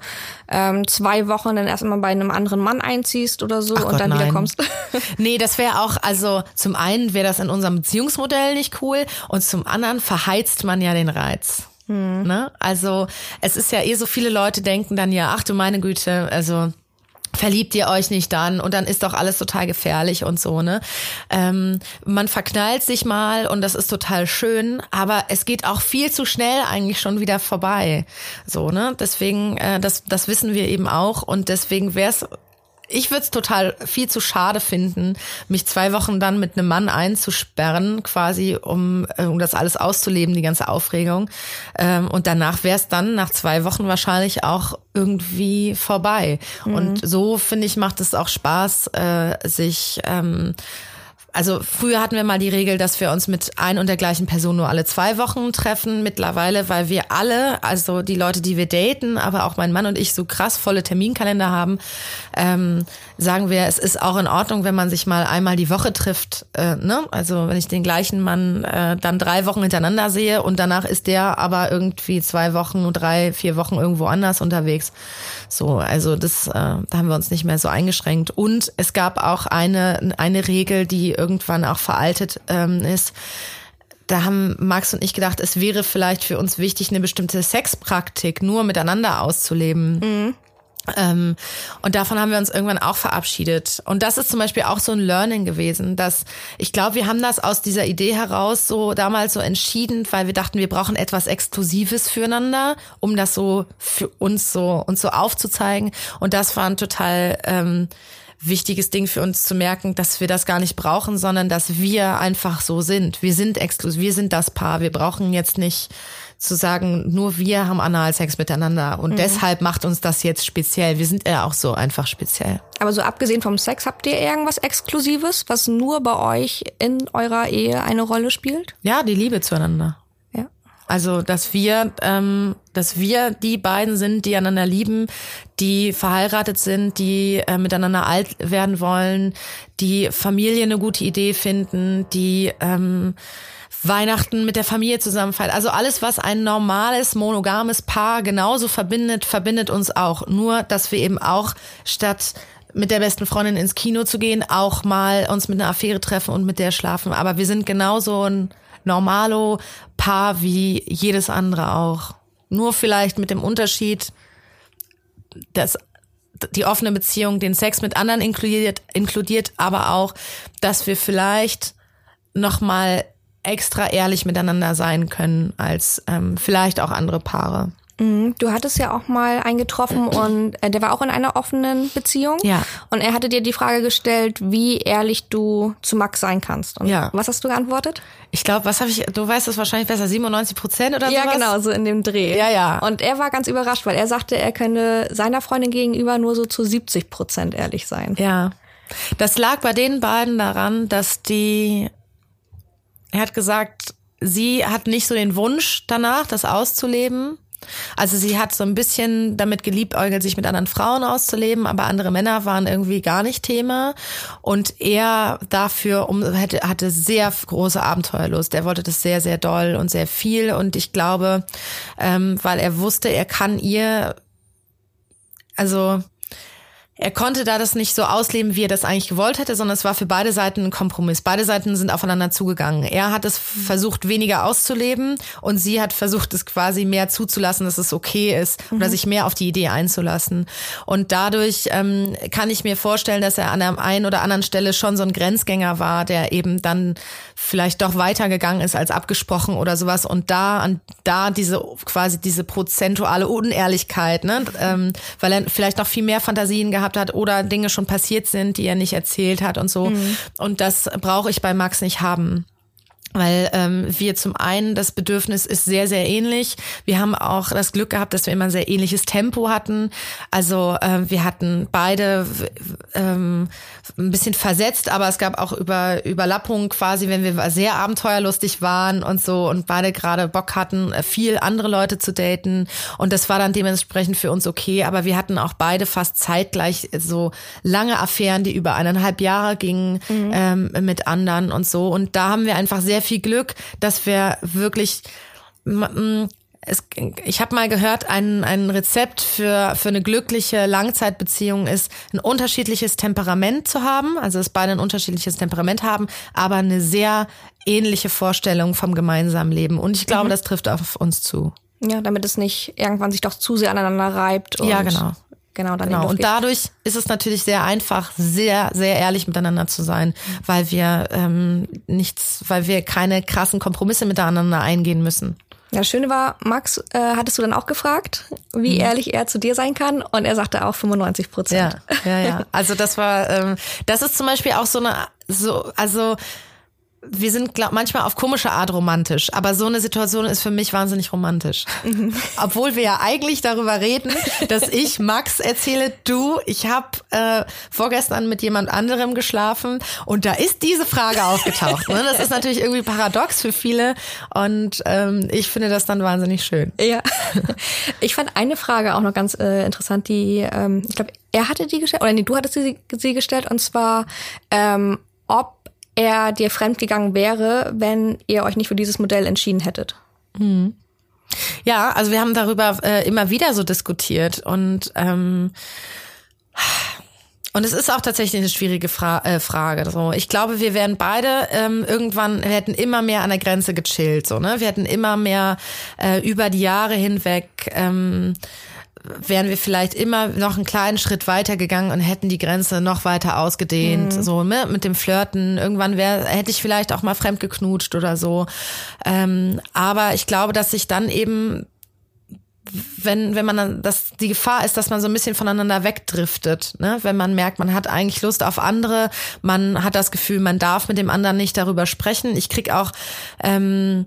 ähm, zwei Wochen dann erstmal bei einem anderen Mann einziehst oder so Ach und Gott, dann nein. wieder kommst. *laughs* nee, das wäre auch, also zum einen wäre das in unserem Beziehungsmodell nicht cool und zum anderen verheizt man ja den Reiz. Mhm. Ne? Also es ist ja eh so viele Leute denken dann ja, ach du meine Güte, also verliebt ihr euch nicht dann und dann ist doch alles total gefährlich und so, ne? Ähm, man verknallt sich mal und das ist total schön, aber es geht auch viel zu schnell eigentlich schon wieder vorbei. So, ne? Deswegen, äh, das, das wissen wir eben auch und deswegen wäre es ich würde es total viel zu schade finden, mich zwei Wochen dann mit einem Mann einzusperren, quasi, um, äh, um das alles auszuleben, die ganze Aufregung. Ähm, und danach wäre es dann nach zwei Wochen wahrscheinlich auch irgendwie vorbei. Mhm. Und so, finde ich, macht es auch Spaß, äh, sich ähm, also früher hatten wir mal die Regel, dass wir uns mit ein und der gleichen Person nur alle zwei Wochen treffen. Mittlerweile, weil wir alle, also die Leute, die wir daten, aber auch mein Mann und ich so krass volle Terminkalender haben, ähm, sagen wir, es ist auch in Ordnung, wenn man sich mal einmal die Woche trifft. Äh, ne? Also wenn ich den gleichen Mann äh, dann drei Wochen hintereinander sehe und danach ist der aber irgendwie zwei Wochen, drei, vier Wochen irgendwo anders unterwegs. So, also das, äh, da haben wir uns nicht mehr so eingeschränkt. Und es gab auch eine, eine Regel, die irgendwann auch veraltet ähm, ist. Da haben Max und ich gedacht, es wäre vielleicht für uns wichtig, eine bestimmte Sexpraktik nur miteinander auszuleben. Mhm. Ähm, und davon haben wir uns irgendwann auch verabschiedet. Und das ist zum Beispiel auch so ein Learning gewesen, dass ich glaube, wir haben das aus dieser Idee heraus so damals so entschieden, weil wir dachten, wir brauchen etwas Exklusives füreinander, um das so für uns so uns so aufzuzeigen. Und das war ein total ähm, wichtiges Ding für uns zu merken, dass wir das gar nicht brauchen, sondern dass wir einfach so sind. Wir sind exklusiv, wir sind das Paar. Wir brauchen jetzt nicht zu sagen, nur wir haben Analsex miteinander und mhm. deshalb macht uns das jetzt speziell. Wir sind ja auch so einfach speziell. Aber so abgesehen vom Sex, habt ihr irgendwas Exklusives, was nur bei euch in eurer Ehe eine Rolle spielt? Ja, die Liebe zueinander. Ja. Also, dass wir, ähm, dass wir die beiden sind, die einander lieben, die verheiratet sind, die äh, miteinander alt werden wollen, die Familie eine gute Idee finden, die ähm, Weihnachten mit der Familie zusammen. Also alles, was ein normales, monogames Paar genauso verbindet, verbindet uns auch. Nur, dass wir eben auch statt mit der besten Freundin ins Kino zu gehen, auch mal uns mit einer Affäre treffen und mit der schlafen. Aber wir sind genauso ein normalo Paar wie jedes andere auch. Nur vielleicht mit dem Unterschied, dass die offene Beziehung den Sex mit anderen inkludiert, inkludiert, aber auch, dass wir vielleicht noch mal extra ehrlich miteinander sein können als ähm, vielleicht auch andere Paare. Mhm. Du hattest ja auch mal eingetroffen *clears throat* und äh, der war auch in einer offenen Beziehung. Ja. Und er hatte dir die Frage gestellt, wie ehrlich du zu Max sein kannst. Und ja. was hast du geantwortet? Ich glaube, was habe ich, du weißt es wahrscheinlich besser, 97 Prozent oder so. Ja, genau, so in dem Dreh. Ja, ja. Und er war ganz überrascht, weil er sagte, er könne seiner Freundin gegenüber nur so zu 70 Prozent ehrlich sein. Ja. Das lag bei den beiden daran, dass die er hat gesagt, sie hat nicht so den Wunsch danach, das auszuleben. Also sie hat so ein bisschen damit geliebäugelt, sich mit anderen Frauen auszuleben, aber andere Männer waren irgendwie gar nicht Thema. Und er dafür um, hatte, hatte sehr große Abenteuerlust. Er wollte das sehr, sehr doll und sehr viel. Und ich glaube, ähm, weil er wusste, er kann ihr, also er konnte da das nicht so ausleben, wie er das eigentlich gewollt hätte, sondern es war für beide Seiten ein Kompromiss. Beide Seiten sind aufeinander zugegangen. Er hat es versucht, weniger auszuleben und sie hat versucht, es quasi mehr zuzulassen, dass es okay ist mhm. oder sich mehr auf die Idee einzulassen. Und dadurch ähm, kann ich mir vorstellen, dass er an der einen oder anderen Stelle schon so ein Grenzgänger war, der eben dann vielleicht doch weitergegangen ist als abgesprochen oder sowas. Und da, an da diese quasi diese prozentuale Unehrlichkeit, ne, ähm, weil er vielleicht noch viel mehr Fantasien gehabt hat oder Dinge schon passiert sind, die er nicht erzählt hat und so. Mhm. Und das brauche ich bei Max nicht haben weil ähm, wir zum einen das Bedürfnis ist sehr sehr ähnlich. Wir haben auch das Glück gehabt, dass wir immer ein sehr ähnliches Tempo hatten. Also äh, wir hatten beide ähm, ein bisschen versetzt, aber es gab auch über Überlappungen quasi, wenn wir sehr abenteuerlustig waren und so und beide gerade Bock hatten, viel andere Leute zu daten und das war dann dementsprechend für uns okay. Aber wir hatten auch beide fast zeitgleich so lange Affären, die über eineinhalb Jahre gingen mhm. ähm, mit anderen und so und da haben wir einfach sehr viel Glück, dass wir wirklich es, ich habe mal gehört, ein, ein Rezept für, für eine glückliche Langzeitbeziehung ist, ein unterschiedliches Temperament zu haben, also dass beide ein unterschiedliches Temperament haben, aber eine sehr ähnliche Vorstellung vom gemeinsamen Leben. Und ich glaube, mhm. das trifft auf uns zu. Ja, damit es nicht irgendwann sich doch zu sehr aneinander reibt. Ja, genau. Genau, dann genau. Und dadurch ist es natürlich sehr einfach, sehr, sehr ehrlich miteinander zu sein, weil wir ähm, nichts, weil wir keine krassen Kompromisse miteinander eingehen müssen. Ja, das Schöne war, Max, äh, hattest du dann auch gefragt, wie mhm. ehrlich er zu dir sein kann? Und er sagte auch 95 Prozent. Ja, ja, ja. *laughs* Also das war, ähm, das ist zum Beispiel auch so eine, so, also wir sind glaub, manchmal auf komische Art romantisch, aber so eine Situation ist für mich wahnsinnig romantisch. Mhm. *laughs* Obwohl wir ja eigentlich darüber reden, dass ich Max erzähle, du, ich habe äh, vorgestern mit jemand anderem geschlafen und da ist diese Frage aufgetaucht. Ne? Das ist natürlich irgendwie paradox für viele und ähm, ich finde das dann wahnsinnig schön. Ja, ich fand eine Frage auch noch ganz äh, interessant, die ähm, ich glaube, er hatte die gestellt oder nee, du hattest sie, sie gestellt und zwar ähm, ob er dir fremdgegangen wäre, wenn ihr euch nicht für dieses Modell entschieden hättet. Mhm. Ja, also wir haben darüber äh, immer wieder so diskutiert und ähm, und es ist auch tatsächlich eine schwierige Fra äh, Frage. So, ich glaube, wir wären beide ähm, irgendwann, wir hätten immer mehr an der Grenze gechillt. So, ne, wir hätten immer mehr äh, über die Jahre hinweg ähm, wären wir vielleicht immer noch einen kleinen Schritt weiter gegangen und hätten die Grenze noch weiter ausgedehnt, mhm. so ne, mit dem Flirten. Irgendwann wäre, hätte ich vielleicht auch mal fremd geknutscht oder so. Ähm, aber ich glaube, dass sich dann eben wenn, wenn man dann, dass die Gefahr ist, dass man so ein bisschen voneinander wegdriftet, ne? Wenn man merkt, man hat eigentlich Lust auf andere, man hat das Gefühl, man darf mit dem anderen nicht darüber sprechen. Ich krieg auch ähm,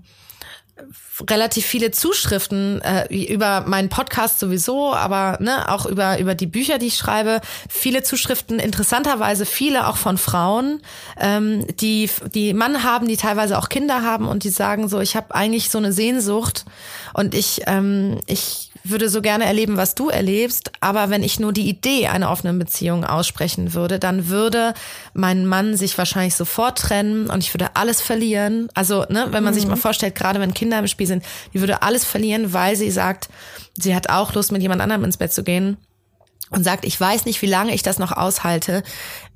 relativ viele Zuschriften äh, über meinen Podcast sowieso, aber ne, auch über über die Bücher, die ich schreibe. Viele Zuschriften, interessanterweise viele auch von Frauen, ähm, die die Mann haben, die teilweise auch Kinder haben und die sagen so, ich habe eigentlich so eine Sehnsucht und ich ähm, ich würde so gerne erleben, was du erlebst, aber wenn ich nur die Idee einer offenen Beziehung aussprechen würde, dann würde mein Mann sich wahrscheinlich sofort trennen und ich würde alles verlieren. Also, ne, wenn man mhm. sich mal vorstellt, gerade wenn Kinder im Spiel sind, die würde alles verlieren, weil sie sagt, sie hat auch Lust, mit jemand anderem ins Bett zu gehen und sagt, ich weiß nicht, wie lange ich das noch aushalte.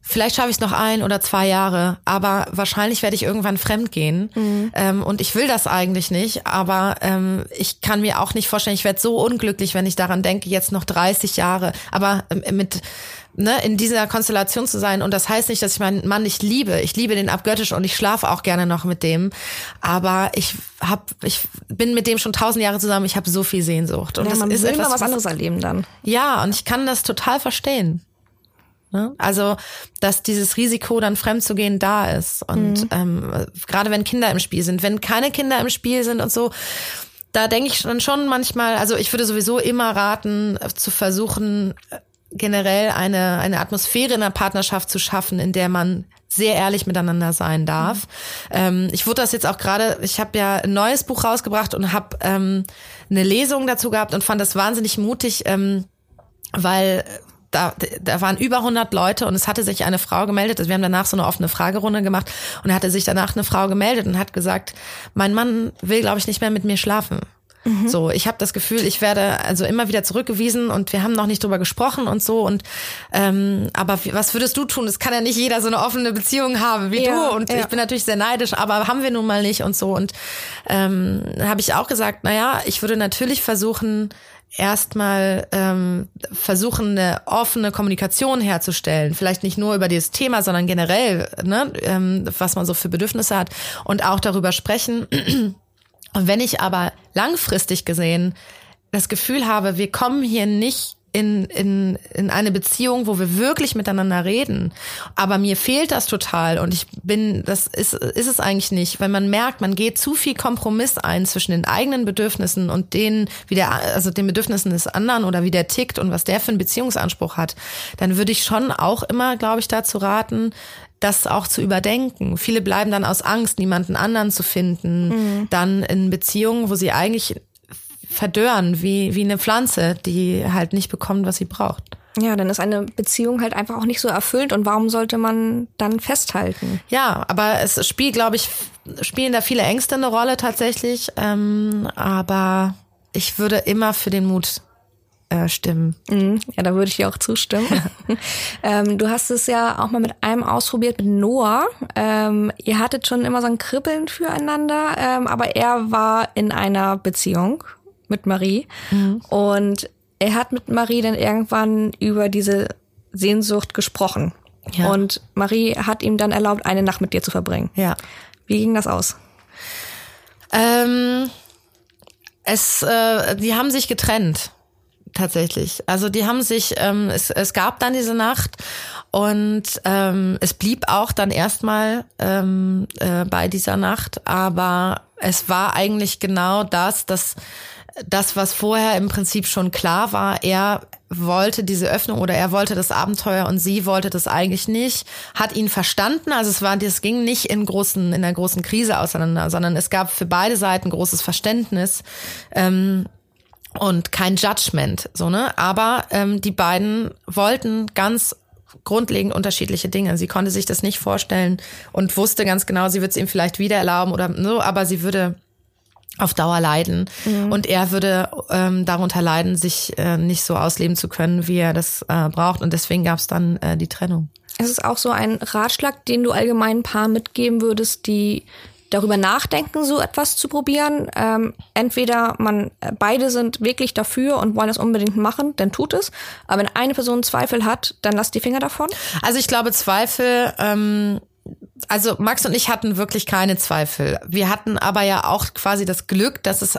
Vielleicht schaffe ich es noch ein oder zwei Jahre, aber wahrscheinlich werde ich irgendwann fremd gehen. Mhm. Ähm, und ich will das eigentlich nicht, aber ähm, ich kann mir auch nicht vorstellen, ich werde so unglücklich, wenn ich daran denke, jetzt noch 30 Jahre. Aber ähm, mit ne, in dieser Konstellation zu sein. Und das heißt nicht, dass ich meinen Mann nicht liebe. Ich liebe den abgöttisch und ich schlafe auch gerne noch mit dem. Aber ich hab, ich bin mit dem schon tausend Jahre zusammen. Ich habe so viel Sehnsucht. Und ja, das man ist etwas, was anderes erleben dann. Ja, und ich kann das total verstehen. Ne? Also, dass dieses Risiko, dann fremd zu gehen, da ist. Und mhm. ähm, gerade wenn Kinder im Spiel sind, wenn keine Kinder im Spiel sind und so, da denke ich dann schon manchmal, also ich würde sowieso immer raten, zu versuchen, generell eine, eine Atmosphäre in der Partnerschaft zu schaffen, in der man sehr ehrlich miteinander sein darf. Ähm, ich wurde das jetzt auch gerade, ich habe ja ein neues Buch rausgebracht und habe ähm, eine Lesung dazu gehabt und fand das wahnsinnig mutig, ähm, weil da, da waren über 100 Leute und es hatte sich eine Frau gemeldet. Also wir haben danach so eine offene Fragerunde gemacht und hatte sich danach eine Frau gemeldet und hat gesagt, mein Mann will, glaube ich, nicht mehr mit mir schlafen. Mhm. So, ich habe das Gefühl, ich werde also immer wieder zurückgewiesen und wir haben noch nicht drüber gesprochen und so. Und ähm, aber was würdest du tun? Es kann ja nicht jeder so eine offene Beziehung haben wie ja, du. Und ja. ich bin natürlich sehr neidisch, aber haben wir nun mal nicht und so. Und ähm, habe ich auch gesagt, naja, ich würde natürlich versuchen, erstmal ähm, versuchen, eine offene Kommunikation herzustellen. Vielleicht nicht nur über dieses Thema, sondern generell, ne, ähm, was man so für Bedürfnisse hat und auch darüber sprechen. Und wenn ich aber langfristig gesehen das Gefühl habe, wir kommen hier nicht in, in, in eine Beziehung, wo wir wirklich miteinander reden. Aber mir fehlt das total und ich bin, das ist, ist es eigentlich nicht, weil man merkt, man geht zu viel Kompromiss ein zwischen den eigenen Bedürfnissen und denen, wie der, also den Bedürfnissen des anderen oder wie der tickt und was der für einen Beziehungsanspruch hat. Dann würde ich schon auch immer, glaube ich, dazu raten, das auch zu überdenken. Viele bleiben dann aus Angst, niemanden anderen zu finden, mhm. dann in Beziehungen, wo sie eigentlich verdörren, wie, wie eine Pflanze, die halt nicht bekommt, was sie braucht. Ja, dann ist eine Beziehung halt einfach auch nicht so erfüllt und warum sollte man dann festhalten? Ja, aber es spielt, glaube ich, spielen da viele Ängste eine Rolle tatsächlich. Ähm, aber ich würde immer für den Mut äh, stimmen. Mhm. Ja, da würde ich dir auch zustimmen. *laughs* ähm, du hast es ja auch mal mit einem ausprobiert, mit Noah. Ähm, ihr hattet schon immer so ein Kribbeln füreinander, ähm, aber er war in einer Beziehung mit Marie. Mhm. Und er hat mit Marie dann irgendwann über diese Sehnsucht gesprochen. Ja. Und Marie hat ihm dann erlaubt, eine Nacht mit dir zu verbringen. Ja. Wie ging das aus? Ähm, es, äh, die haben sich getrennt tatsächlich. Also die haben sich, ähm, es, es gab dann diese Nacht und ähm, es blieb auch dann erstmal ähm, äh, bei dieser Nacht, aber es war eigentlich genau das, dass das, was vorher im Prinzip schon klar war, er wollte diese Öffnung oder er wollte das Abenteuer und sie wollte das eigentlich nicht, hat ihn verstanden. Also es war, das ging nicht in großen, in einer großen Krise auseinander, sondern es gab für beide Seiten großes Verständnis. Ähm, und kein Judgment, so ne. Aber ähm, die beiden wollten ganz grundlegend unterschiedliche Dinge. Sie konnte sich das nicht vorstellen und wusste ganz genau, sie wird es ihm vielleicht wieder erlauben oder so, aber sie würde auf Dauer leiden. Mhm. Und er würde ähm, darunter leiden, sich äh, nicht so ausleben zu können, wie er das äh, braucht. Und deswegen gab es dann äh, die Trennung. Es ist auch so ein Ratschlag, den du allgemein ein paar mitgeben würdest, die darüber nachdenken, so etwas zu probieren. Ähm, entweder man äh, beide sind wirklich dafür und wollen es unbedingt machen, dann tut es. Aber wenn eine Person Zweifel hat, dann lasst die Finger davon. Also ich glaube, Zweifel ähm, also Max und ich hatten wirklich keine Zweifel. Wir hatten aber ja auch quasi das Glück, dass es,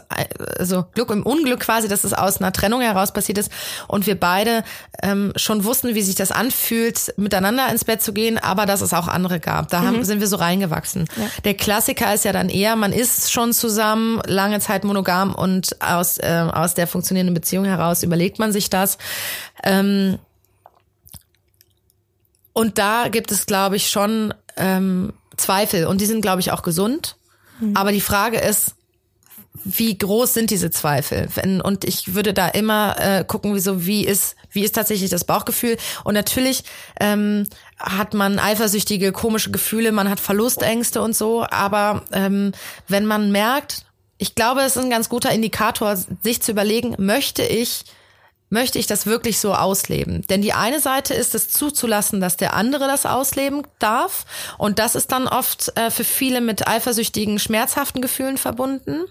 also Glück im Unglück quasi, dass es aus einer Trennung heraus passiert ist und wir beide ähm, schon wussten, wie sich das anfühlt, miteinander ins Bett zu gehen, aber dass es auch andere gab. Da haben, mhm. sind wir so reingewachsen. Ja. Der Klassiker ist ja dann eher, man ist schon zusammen, lange Zeit monogam und aus, äh, aus der funktionierenden Beziehung heraus überlegt man sich das. Ähm, und da gibt es, glaube ich, schon ähm, Zweifel und die sind, glaube ich, auch gesund. Mhm. Aber die Frage ist, wie groß sind diese Zweifel? Wenn, und ich würde da immer äh, gucken, wie so wie ist wie ist tatsächlich das Bauchgefühl? Und natürlich ähm, hat man eifersüchtige, komische Gefühle, man hat Verlustängste und so. Aber ähm, wenn man merkt, ich glaube, es ist ein ganz guter Indikator, sich zu überlegen, möchte ich möchte ich das wirklich so ausleben? Denn die eine Seite ist es zuzulassen, dass der andere das ausleben darf. Und das ist dann oft äh, für viele mit eifersüchtigen, schmerzhaften Gefühlen verbunden.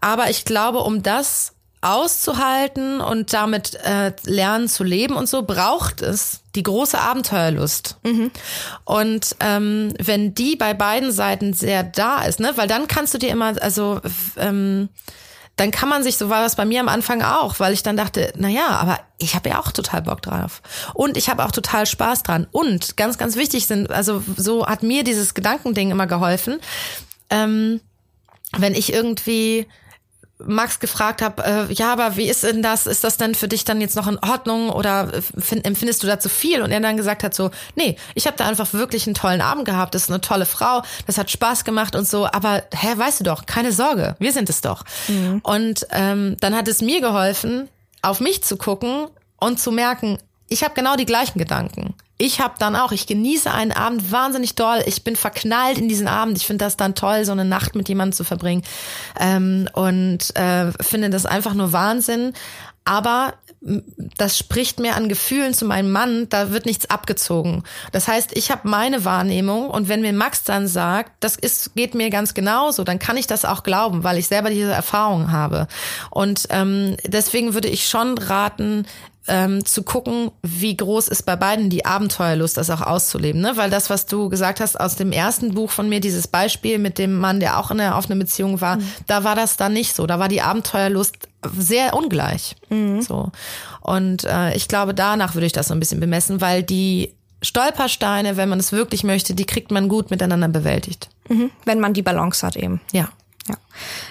Aber ich glaube, um das auszuhalten und damit äh, lernen zu leben und so, braucht es die große Abenteuerlust. Mhm. Und ähm, wenn die bei beiden Seiten sehr da ist, ne, weil dann kannst du dir immer, also ähm, dann kann man sich, so war das bei mir am Anfang auch, weil ich dann dachte, na ja, aber ich habe ja auch total Bock drauf. Und ich habe auch total Spaß dran. Und ganz, ganz wichtig sind, also so hat mir dieses Gedankending immer geholfen. Ähm, wenn ich irgendwie Max gefragt habe, äh, ja, aber wie ist denn das? Ist das denn für dich dann jetzt noch in Ordnung oder find, empfindest du da zu viel? Und er dann gesagt hat so, nee, ich habe da einfach wirklich einen tollen Abend gehabt. Das ist eine tolle Frau, das hat Spaß gemacht und so. Aber hä, weißt du doch, keine Sorge, wir sind es doch. Mhm. Und ähm, dann hat es mir geholfen, auf mich zu gucken und zu merken, ich habe genau die gleichen Gedanken. Ich habe dann auch, ich genieße einen Abend wahnsinnig doll. Ich bin verknallt in diesen Abend. Ich finde das dann toll, so eine Nacht mit jemandem zu verbringen. Ähm, und äh, finde das einfach nur Wahnsinn. Aber das spricht mir an Gefühlen zu meinem Mann, da wird nichts abgezogen. Das heißt, ich habe meine Wahrnehmung und wenn mir Max dann sagt, das ist, geht mir ganz genauso, dann kann ich das auch glauben, weil ich selber diese Erfahrung habe. Und ähm, deswegen würde ich schon raten, ähm, zu gucken, wie groß ist bei beiden die Abenteuerlust, das auch auszuleben. Ne? Weil das, was du gesagt hast aus dem ersten Buch von mir, dieses Beispiel mit dem Mann, der auch in einer offenen Beziehung war, mhm. da war das dann nicht so. Da war die Abenteuerlust sehr ungleich. Mhm. So. Und äh, ich glaube, danach würde ich das so ein bisschen bemessen, weil die Stolpersteine, wenn man es wirklich möchte, die kriegt man gut miteinander bewältigt. Mhm. Wenn man die Balance hat eben. Ja. Ja.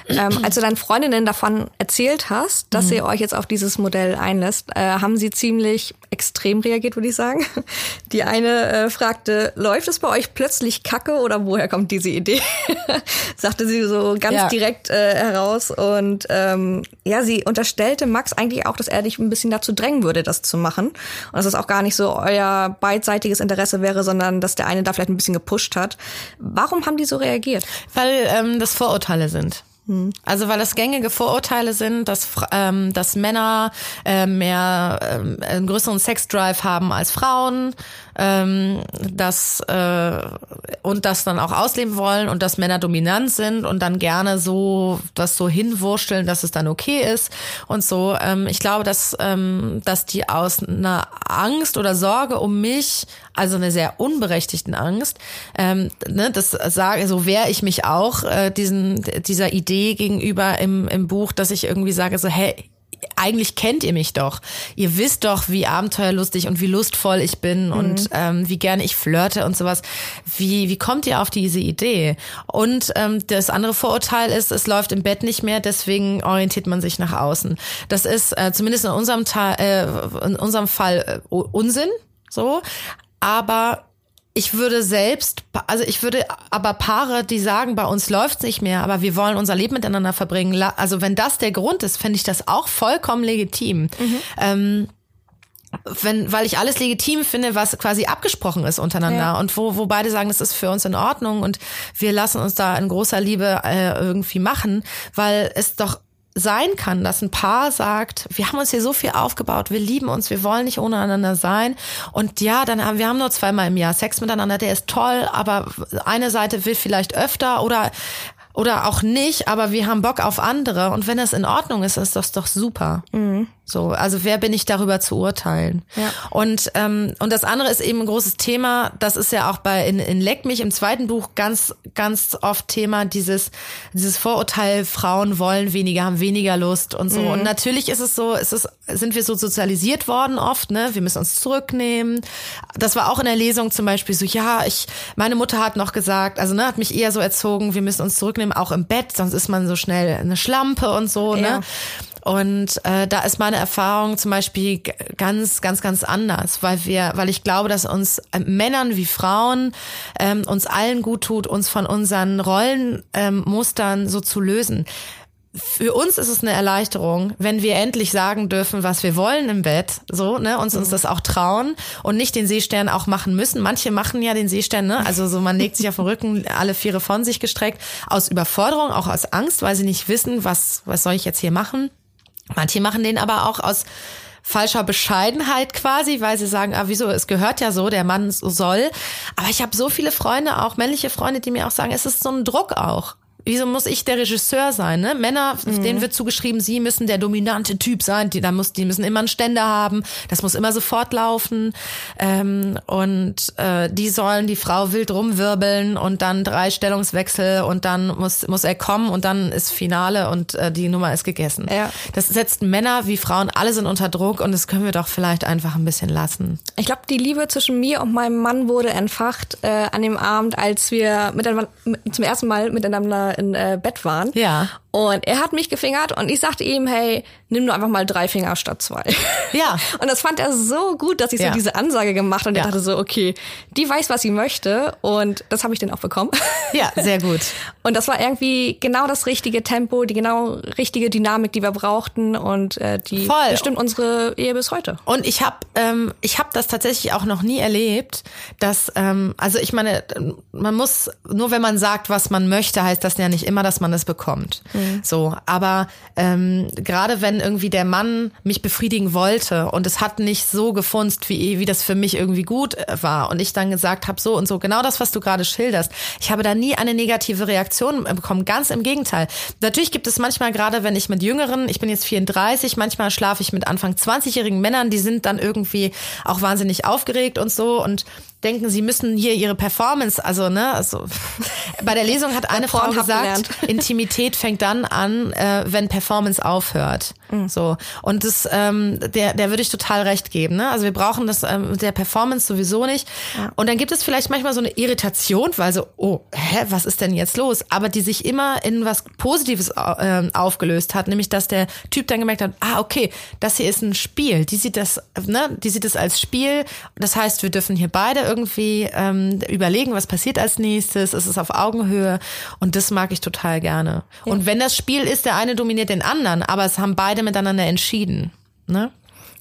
Ähm, als du deinen Freundinnen davon erzählt hast, dass mhm. ihr euch jetzt auf dieses Modell einlässt, äh, haben sie ziemlich extrem reagiert, würde ich sagen. *laughs* Die eine äh, fragte, läuft es bei euch plötzlich Kacke oder woher kommt diese Idee? *laughs* Sagte sie so ganz ja. direkt äh, heraus. Und ähm, ja, sie unterstellte Max eigentlich auch, dass er dich ein bisschen dazu drängen würde, das zu machen. Und dass es auch gar nicht so euer beidseitiges Interesse wäre, sondern dass der eine da vielleicht ein bisschen gepusht hat. Warum haben die so reagiert? Weil ähm, das Vorurteile sind. Hm. Also weil das gängige Vorurteile sind, dass, ähm, dass Männer äh, mehr äh, einen größeren Sexdrive haben als Frauen, ähm, dass äh, und das dann auch ausleben wollen und dass Männer dominant sind und dann gerne so das so hinwurschteln, dass es dann okay ist und so. Ähm, ich glaube, dass ähm, dass die aus einer Angst oder Sorge um mich, also eine sehr unberechtigten Angst, ähm, ne, das sage, so wehre ich mich auch äh, diesen dieser Idee gegenüber im im Buch, dass ich irgendwie sage so hey eigentlich kennt ihr mich doch. Ihr wisst doch, wie abenteuerlustig und wie lustvoll ich bin mhm. und ähm, wie gerne ich flirte und sowas. Wie, wie kommt ihr auf diese Idee? Und ähm, das andere Vorurteil ist, es läuft im Bett nicht mehr, deswegen orientiert man sich nach außen. Das ist äh, zumindest in unserem, Teil, äh, in unserem Fall äh, Unsinn. So, aber ich würde selbst, also ich würde aber Paare, die sagen, bei uns läuft's nicht mehr, aber wir wollen unser Leben miteinander verbringen. Also wenn das der Grund ist, fände ich das auch vollkommen legitim. Mhm. Ähm, wenn, weil ich alles legitim finde, was quasi abgesprochen ist untereinander ja. und wo, wo beide sagen, das ist für uns in Ordnung und wir lassen uns da in großer Liebe äh, irgendwie machen, weil es doch sein kann, dass ein Paar sagt, wir haben uns hier so viel aufgebaut, wir lieben uns, wir wollen nicht ohne einander sein. Und ja, dann haben wir haben nur zweimal im Jahr Sex miteinander, der ist toll, aber eine Seite will vielleicht öfter oder oder auch nicht, aber wir haben Bock auf andere. Und wenn das in Ordnung ist, ist das doch super. Mhm. So, also wer bin ich darüber zu urteilen? Ja. Und ähm, und das andere ist eben ein großes Thema. Das ist ja auch bei in, in Leck mich im zweiten Buch ganz ganz oft Thema dieses dieses Vorurteil Frauen wollen weniger haben weniger Lust und so. Mhm. Und natürlich ist es so, ist es sind wir so sozialisiert worden oft. Ne, wir müssen uns zurücknehmen. Das war auch in der Lesung zum Beispiel so. Ja, ich meine Mutter hat noch gesagt, also ne, hat mich eher so erzogen, wir müssen uns zurücknehmen, auch im Bett, sonst ist man so schnell eine Schlampe und so. Ne? Ja. Ne. Und äh, da ist meine Erfahrung zum Beispiel ganz, ganz, ganz anders, weil wir, weil ich glaube, dass uns äh, Männern wie Frauen ähm, uns allen gut tut, uns von unseren Rollenmustern ähm, so zu lösen für uns ist es eine Erleichterung, wenn wir endlich sagen dürfen, was wir wollen im Bett, so, ne, uns uns das auch trauen und nicht den Seestern auch machen müssen. Manche machen ja den Seestern, ne, also so man legt sich auf den Rücken, *laughs* alle Viere von sich gestreckt, aus Überforderung, auch aus Angst, weil sie nicht wissen, was, was soll ich jetzt hier machen. Manche machen den aber auch aus falscher Bescheidenheit quasi, weil sie sagen, ah, wieso, es gehört ja so, der Mann soll. Aber ich habe so viele Freunde, auch männliche Freunde, die mir auch sagen, es ist so ein Druck auch wieso muss ich der Regisseur sein? Ne? Männer, mhm. denen wird zugeschrieben, sie müssen der dominante Typ sein. Die, da muss, die müssen immer einen Ständer haben. Das muss immer sofort laufen. Ähm, und äh, die sollen die Frau wild rumwirbeln und dann drei Stellungswechsel und dann muss, muss er kommen und dann ist Finale und äh, die Nummer ist gegessen. Ja. Das setzt Männer wie Frauen, alle sind unter Druck und das können wir doch vielleicht einfach ein bisschen lassen. Ich glaube, die Liebe zwischen mir und meinem Mann wurde entfacht äh, an dem Abend, als wir miteinander, zum ersten Mal miteinander in äh, Bett waren. Ja. Und er hat mich gefingert und ich sagte ihm, hey, nimm nur einfach mal drei Finger statt zwei. Ja. *laughs* Und das fand er so gut, dass ich Ja. so diese Ansage gemacht und Ja. er dachte so, okay, die weiß, was sie möchte und das habe ich dann auch bekommen. Ja, sehr gut. *laughs* Und das war irgendwie genau das richtige Tempo, die genau richtige Dynamik, die wir brauchten und äh, die Voll. bestimmt unsere Ehe bis heute. Und ich habe ähm, ich hab das tatsächlich auch noch nie erlebt, dass, ähm, also ich meine, man muss, nur wenn man sagt, was man möchte, heißt das ja nicht immer, dass man es bekommt. So, aber ähm, gerade wenn irgendwie der Mann mich befriedigen wollte und es hat nicht so gefunzt, wie, wie das für mich irgendwie gut äh, war und ich dann gesagt habe, so und so, genau das, was du gerade schilderst. Ich habe da nie eine negative Reaktion bekommen, ganz im Gegenteil. Natürlich gibt es manchmal gerade, wenn ich mit Jüngeren, ich bin jetzt 34, manchmal schlafe ich mit Anfang 20-jährigen Männern, die sind dann irgendwie auch wahnsinnig aufgeregt und so und denken, sie müssen hier ihre Performance, also ne, also bei der Lesung hat *laughs* eine Frau gesagt. *laughs* Intimität fängt dann an, äh, wenn Performance aufhört. So und das, ähm, der, der würde ich total recht geben. Ne? Also wir brauchen das ähm, der Performance sowieso nicht. Und dann gibt es vielleicht manchmal so eine Irritation, weil so, oh, hä, was ist denn jetzt los? Aber die sich immer in was Positives äh, aufgelöst hat, nämlich dass der Typ dann gemerkt hat, ah okay, das hier ist ein Spiel. Die sieht das, ne, die sieht es als Spiel. Das heißt, wir dürfen hier beide irgendwie ähm, überlegen, was passiert als nächstes. Es ist auf Augenhöhe und das mag ich total gerne. Und wenn das Spiel ist, der eine dominiert den anderen, aber es haben beide miteinander entschieden. Ne?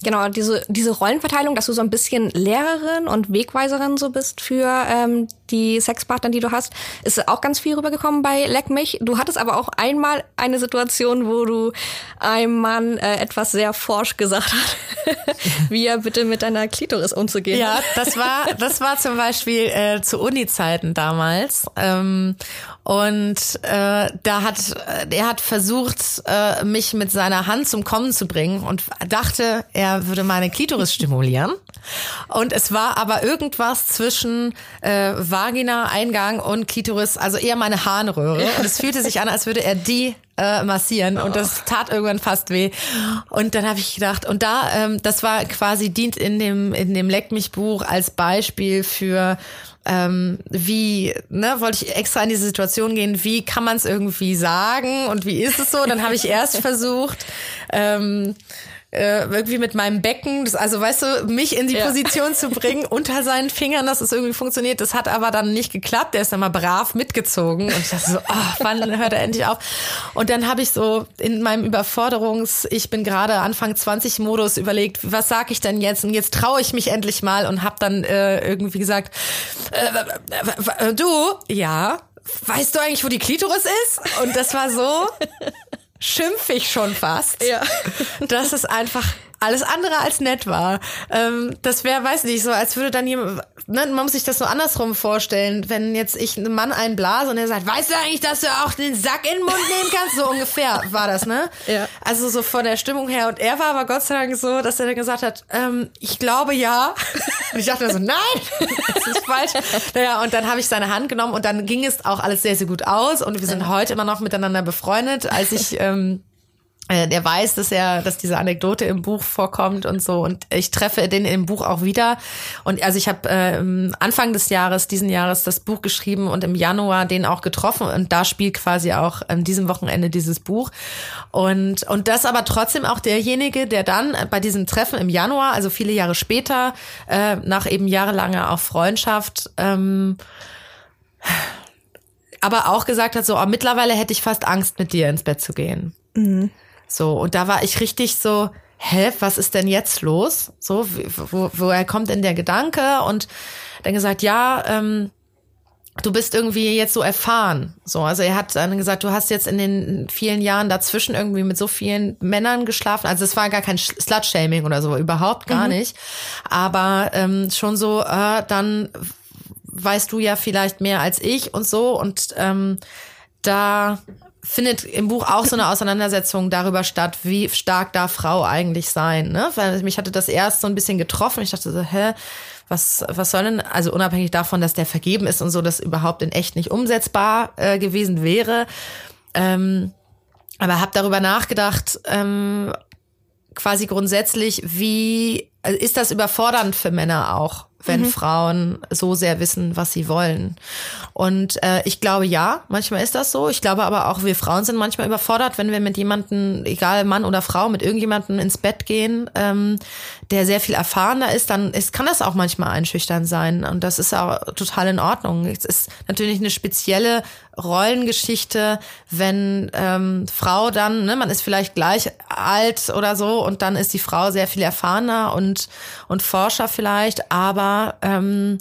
Genau, diese, diese Rollenverteilung, dass du so ein bisschen Lehrerin und Wegweiserin so bist für ähm, die Sexpartner, die du hast, ist auch ganz viel rübergekommen bei Leck mich. Du hattest aber auch einmal eine Situation, wo du einem Mann äh, etwas sehr forsch gesagt hat, *laughs* wie er bitte mit deiner Klitoris umzugehen Ja, das war, das war zum Beispiel äh, zu Uni-Zeiten damals. Ähm, und äh, da hat er hat versucht, äh, mich mit seiner Hand zum Kommen zu bringen und dachte, er würde meine Klitoris stimulieren. Und es war aber irgendwas zwischen äh, Vagina-Eingang und Klitoris, also eher meine Harnröhre. Und es fühlte sich an, als würde er die äh, massieren und das tat irgendwann fast weh. Und dann habe ich gedacht, und da, ähm, das war quasi dient in dem in dem Leck mich Buch als Beispiel für ähm, wie, ne, wollte ich extra in diese Situation gehen, wie kann man es irgendwie sagen und wie ist es so? Dann habe ich erst versucht, ähm, äh, irgendwie mit meinem Becken, das, also weißt du, mich in die Ja. Position zu *laughs* bringen unter seinen Fingern, dass es irgendwie funktioniert. Das hat aber dann nicht geklappt. Der ist dann mal brav mitgezogen und ich dachte so, oh, wann hört er endlich auf? Und dann habe ich so in meinem Überforderungs, ich bin gerade Anfang 20 Modus überlegt, was sag ich denn jetzt? Und jetzt traue ich mich endlich mal und habe dann äh, irgendwie gesagt, äh, du, ja, weißt du eigentlich, wo die Klitoris ist? Und das war so *laughs* schimpfig schon fast, Ja. dass es einfach alles andere als nett war. Ähm, das wäre, weiß nicht, so als würde dann jemand, ne, man muss sich das so andersrum vorstellen, wenn jetzt ich einem Mann einblase und er sagt, weißt du eigentlich, dass du auch den Sack in den Mund nehmen kannst? So ungefähr war das, ne? Ja. Also so von der Stimmung her. Und er war aber Gott sei Dank so, dass er dann gesagt hat, ähm, ich glaube ja. Und ich dachte so, nein, das ist falsch. Naja, und dann habe ich seine Hand genommen und dann ging es auch alles sehr, sehr gut aus und wir sind heute immer noch miteinander befreundet. Als ich ähm, äh, der weiß, dass er, dass diese Anekdote im Buch vorkommt und so. Und ich treffe den im Buch auch wieder. Und also ich habe äh, Anfang des Jahres, diesen Jahres, das Buch geschrieben und im Januar den auch getroffen. Und da spielt quasi auch an diesem Wochenende dieses Buch. Und und das aber trotzdem auch derjenige, der dann bei diesem Treffen im Januar, also viele Jahre später, äh, nach eben jahrelanger auch Freundschaft. Ähm, aber auch gesagt hat, so, oh, mittlerweile hätte ich fast Angst, mit dir ins Bett zu gehen. So, und da war ich richtig so, hä, was ist denn jetzt los? So, wo, woher kommt denn der Gedanke? Und dann gesagt, ja, ähm, du bist irgendwie jetzt so erfahren. So, also er hat dann gesagt, du hast jetzt in den vielen Jahren dazwischen irgendwie mit so vielen Männern geschlafen. Also es war gar kein Slut-Shaming oder so, überhaupt gar nicht. Aber ähm, schon so, äh, dann weißt du ja vielleicht mehr als ich und so. Und ähm, da findet im Buch auch so eine Auseinandersetzung darüber statt, wie stark darf Frau eigentlich sein. Ne? Weil mich hatte das erst so ein bisschen getroffen. Ich dachte so, hä, was, was soll denn, also unabhängig davon, dass der vergeben ist und so, das überhaupt in echt nicht umsetzbar äh, gewesen wäre. Ähm, aber habe darüber nachgedacht, ähm, quasi grundsätzlich, wie also ist das überfordernd für Männer auch wenn mhm. Frauen so sehr wissen, was sie wollen. Und äh, ich glaube ja, manchmal ist das so. Ich glaube aber auch, wir Frauen sind manchmal überfordert, wenn wir mit jemandem, egal Mann oder Frau, mit irgendjemandem ins Bett gehen, ähm, der sehr viel erfahrener ist, dann ist, kann das auch manchmal einschüchtern sein. Und das ist auch total in Ordnung. Es ist natürlich eine spezielle Rollengeschichte, wenn ähm, Frau dann, ne, man ist vielleicht gleich alt oder so und dann ist die Frau sehr viel erfahrener und, und Forscher vielleicht, aber ähm,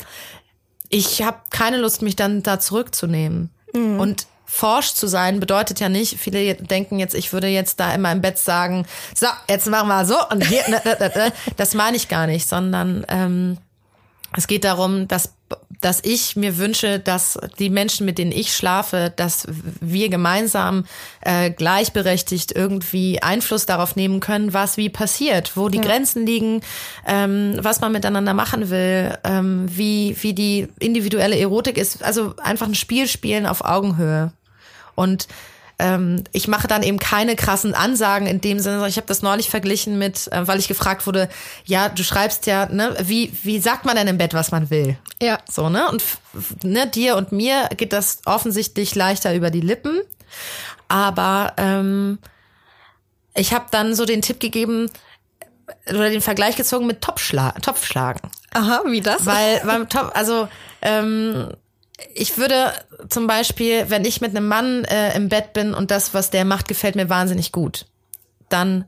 ich habe keine Lust, mich dann da zurückzunehmen. Mhm. Und forsch zu sein bedeutet ja nicht, viele denken jetzt, ich würde jetzt da immer im Bett sagen, so, jetzt machen wir so und hier, *laughs* das meine ich gar nicht, sondern ähm, es geht darum, dass, dass ich mir wünsche, dass die Menschen, mit denen ich schlafe, dass wir gemeinsam äh, gleichberechtigt irgendwie Einfluss darauf nehmen können, was wie passiert, wo die ja. Grenzen liegen, ähm, was man miteinander machen will, ähm, wie, wie die individuelle Erotik ist. Also einfach ein Spiel spielen auf Augenhöhe. Und ähm, ich mache dann eben keine krassen Ansagen in dem Sinne, sondern ich habe das neulich verglichen mit, äh, weil ich gefragt wurde, ja, du schreibst ja, ne, wie, wie sagt man denn im Bett, was man will? Ja. So, ne? Und ne, dir und mir geht das offensichtlich leichter über die Lippen. Aber ähm, ich habe dann so den Tipp gegeben, oder den Vergleich gezogen mit Topfschla Topfschlagen. Aha, wie das? Weil beim Top, also ähm, ich würde zum Beispiel, wenn ich mit einem Mann äh, im Bett bin und das, was der macht, gefällt mir wahnsinnig gut, dann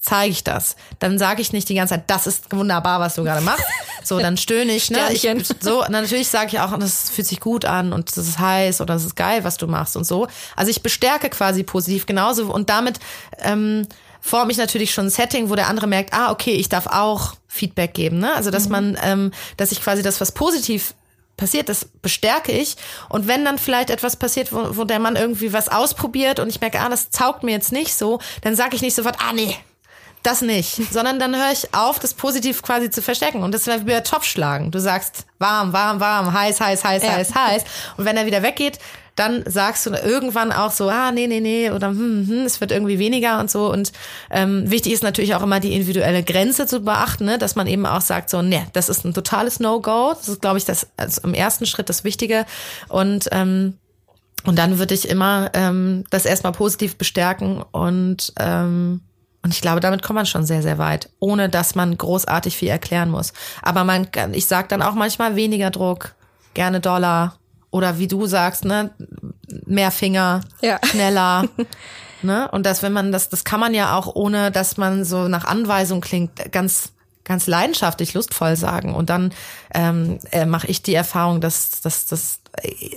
zeige ich das. Dann sage ich nicht die ganze Zeit, das ist wunderbar, was du gerade machst. So, dann stöhne ich, ne? Ich, so, natürlich sage ich auch, das fühlt sich gut an und das ist heiß oder das ist geil, was du machst und so. Also ich bestärke quasi positiv genauso und damit ähm, forme ich natürlich schon ein Setting, wo der andere merkt, ah, okay, ich darf auch Feedback geben, ne? Also dass mhm. man, ähm, dass ich quasi das, was positiv passiert, das bestärke ich. Und wenn dann vielleicht etwas passiert, wo, wo der Mann irgendwie was ausprobiert und ich merke, ah, das taugt mir jetzt nicht so, dann sage ich nicht sofort, ah nee, das nicht, *laughs* sondern dann höre ich auf, das positiv quasi zu verstecken. Und das wäre wie bei Topfschlagen. Du sagst warm, warm, warm, heiß, heiß, heiß, ja. heiß, heiß. Und wenn er wieder weggeht, dann sagst du irgendwann auch so, ah, nee, nee, nee, oder hm, hm, es wird irgendwie weniger und so. Und ähm, wichtig ist natürlich auch immer die individuelle Grenze zu beachten, ne? dass man eben auch sagt, so, nee, das ist ein totales No-Go. Das ist, glaube ich, das also im ersten Schritt das Wichtige. Und ähm, und dann würde ich immer ähm, das erstmal positiv bestärken und ähm, und ich glaube, damit kommt man schon sehr, sehr weit, ohne dass man großartig viel erklären muss. Aber man, ich sage dann auch manchmal weniger Druck, gerne Dollar, oder wie du sagst, ne, mehr Finger, ja. schneller. *laughs* ne? Und das, wenn man das, das kann man ja auch, ohne dass man so nach Anweisung klingt, ganz ganz leidenschaftlich, lustvoll sagen. Und dann ähm, äh, mache ich die Erfahrung, dass, dass das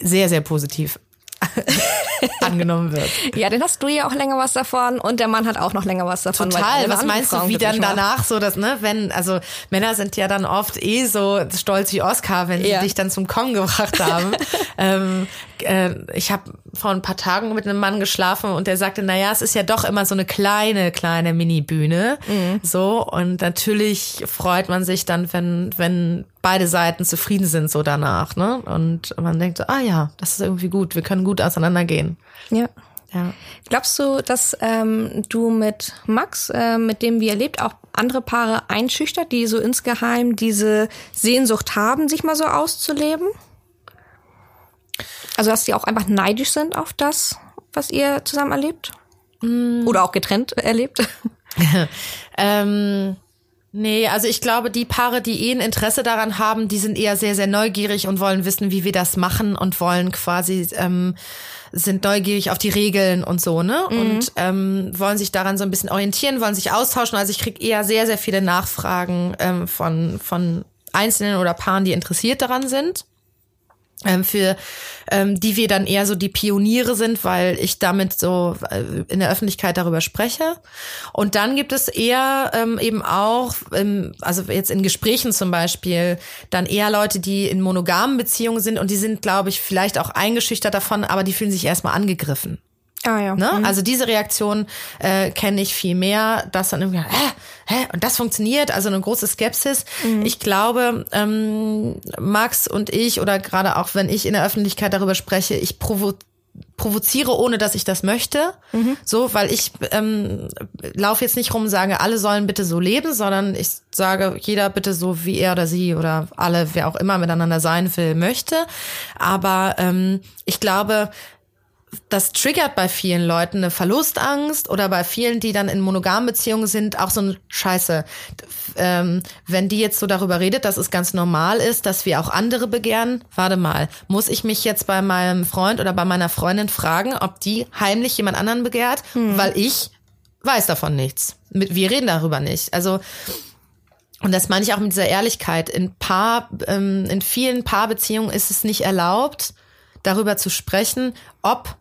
sehr, sehr positiv *laughs* angenommen wird. Ja, dann hast du ja auch länger was davon und der Mann hat auch noch länger was davon. Total. Was meinst Frauen du, wie dann danach so das, ne, wenn, also Männer sind ja dann oft eh so stolz wie Oscar, wenn ja. sie dich dann zum Kommen gebracht haben. *laughs* ähm, äh, ich habe vor ein paar Tagen mit einem Mann geschlafen und der sagte, na ja, es ist ja doch immer so eine kleine, kleine Mini-Bühne. Mhm. So, und natürlich freut man sich dann, wenn, wenn beide Seiten zufrieden sind so danach, ne? Und man denkt so, ah ja, das ist irgendwie gut, wir können gut auseinandergehen. Ja. Ja. Glaubst du, dass ähm, du mit Max, äh, mit dem wir erlebt, auch andere Paare einschüchtert, die so insgeheim diese Sehnsucht haben, sich mal so auszuleben? Also, dass die auch einfach neidisch sind auf das, was ihr zusammen erlebt? Mm. Oder auch getrennt erlebt? *laughs* ähm, nee, also ich glaube, die Paare, die eh ein Interesse daran haben, die sind eher sehr, sehr neugierig und wollen wissen, wie wir das machen und wollen quasi, ähm, sind neugierig auf die Regeln und so, ne? Mhm. Und ähm, wollen sich daran so ein bisschen orientieren, wollen sich austauschen. Also ich kriege eher sehr, sehr viele Nachfragen ähm, von, von Einzelnen oder Paaren, die interessiert daran sind für ähm, die wir dann eher so die Pioniere sind, weil ich damit so äh, in der Öffentlichkeit darüber spreche. Und dann gibt es eher ähm, eben auch, ähm, also jetzt in Gesprächen zum Beispiel, dann eher Leute, die in monogamen Beziehungen sind und die sind, glaube ich, vielleicht auch eingeschüchtert davon, aber die fühlen sich erstmal angegriffen. Ah, ja. Ne? Mhm. Also diese Reaktion äh, kenne ich viel mehr, dass dann irgendwie, hä, hä, und das funktioniert, also eine große Skepsis. Mhm. Ich glaube, ähm, Max und ich, oder gerade auch wenn ich in der Öffentlichkeit darüber spreche, ich provo provoziere, ohne dass ich das möchte. Mhm. So, weil ich ähm, laufe jetzt nicht rum und sage, alle sollen bitte so leben, sondern ich sage, jeder bitte so, wie er oder sie oder alle, wer auch immer miteinander sein will, möchte. Aber ähm, ich glaube, das triggert bei vielen Leuten eine Verlustangst oder bei vielen, die dann in monogamen Beziehungen sind, auch so ein Scheiße. Ähm, wenn die jetzt so darüber redet, dass es ganz normal ist, dass wir auch andere begehren, warte mal, muss ich mich jetzt bei meinem Freund oder bei meiner Freundin fragen, ob die heimlich jemand anderen begehrt, hm. weil ich weiß davon nichts. Wir reden darüber nicht. Also und das meine ich auch mit dieser Ehrlichkeit. In Paar, ähm, in vielen Paarbeziehungen ist es nicht erlaubt, darüber zu sprechen, ob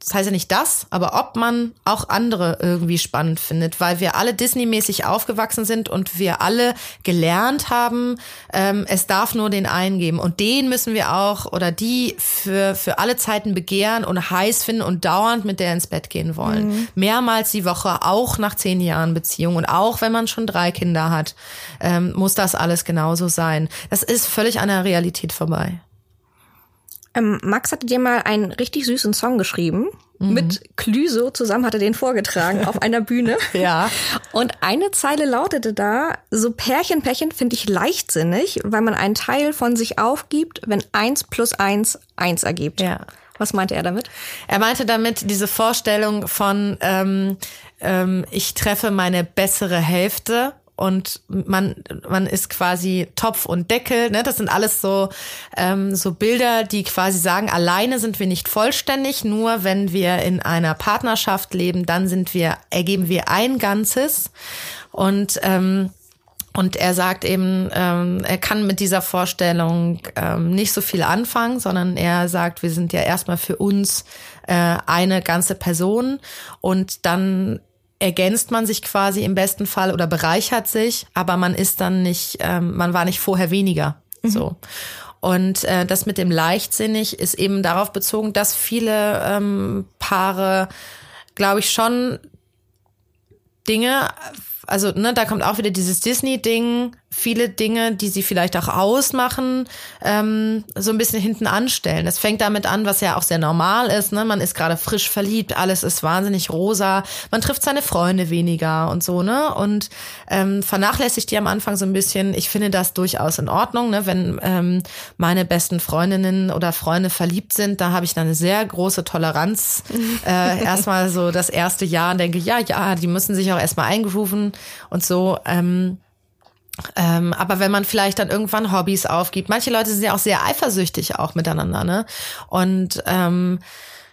das heißt ja nicht das, aber ob man auch andere irgendwie spannend findet, weil wir alle Disney-mäßig aufgewachsen sind und wir alle gelernt haben, ähm, es darf nur den einen geben und den müssen wir auch oder die für, für alle Zeiten begehren und heiß finden und dauernd mit der ins Bett gehen wollen. Mhm. Mehrmals die Woche, auch nach zehn Jahren Beziehung und auch wenn man schon drei Kinder hat, ähm, muss das alles genauso sein. Das ist völlig an der Realität vorbei. Ähm, Max hatte dir mal einen richtig süßen Song geschrieben. Mhm. Mit Clüso zusammen hat er den vorgetragen auf einer Bühne. *laughs* ja. Und eine Zeile lautete da, so Pärchen, Pärchen finde ich leichtsinnig, weil man einen Teil von sich aufgibt, wenn eins plus eins eins ergibt. Ja. Was meinte er damit? Er meinte damit diese Vorstellung von, ähm, ähm, ich treffe meine bessere Hälfte und man man ist quasi Topf und Deckel. Ne? Das sind alles so ähm, so Bilder, die quasi sagen, alleine sind wir nicht vollständig. Nur wenn wir in einer Partnerschaft leben, dann sind wir ergeben wir ein Ganzes und ähm, und er sagt eben, ähm, er kann mit dieser Vorstellung ähm, nicht so viel anfangen, sondern er sagt, wir sind ja erstmal für uns äh, eine ganze Person und dann ergänzt man sich quasi im besten Fall oder bereichert sich, aber man ist dann nicht, ähm, man war nicht vorher weniger. Mhm. So. Und äh, das mit dem leichtsinnig ist eben darauf bezogen, dass viele ähm, Paare, glaube ich, schon Dinge, also ne, da kommt auch wieder dieses Disney-Ding, viele Dinge, die sie vielleicht auch ausmachen, ähm, so ein bisschen hinten anstellen. Es fängt damit an, was ja auch sehr normal ist. Ne? Man ist gerade frisch verliebt, alles ist wahnsinnig rosa, man trifft seine Freunde weniger und so, ne? Und ähm, vernachlässigt die am Anfang so ein bisschen. Ich finde das durchaus in Ordnung, ne? Wenn ähm, meine besten Freundinnen oder Freunde verliebt sind, da habe ich dann eine sehr große Toleranz. *laughs* äh, erstmal so das erste Jahr und denke, ja, ja, die müssen sich auch erstmal eingerufen und so. Ähm, ähm, aber wenn man vielleicht dann irgendwann Hobbys aufgibt, manche Leute sind ja auch sehr eifersüchtig auch miteinander, ne? Und ähm,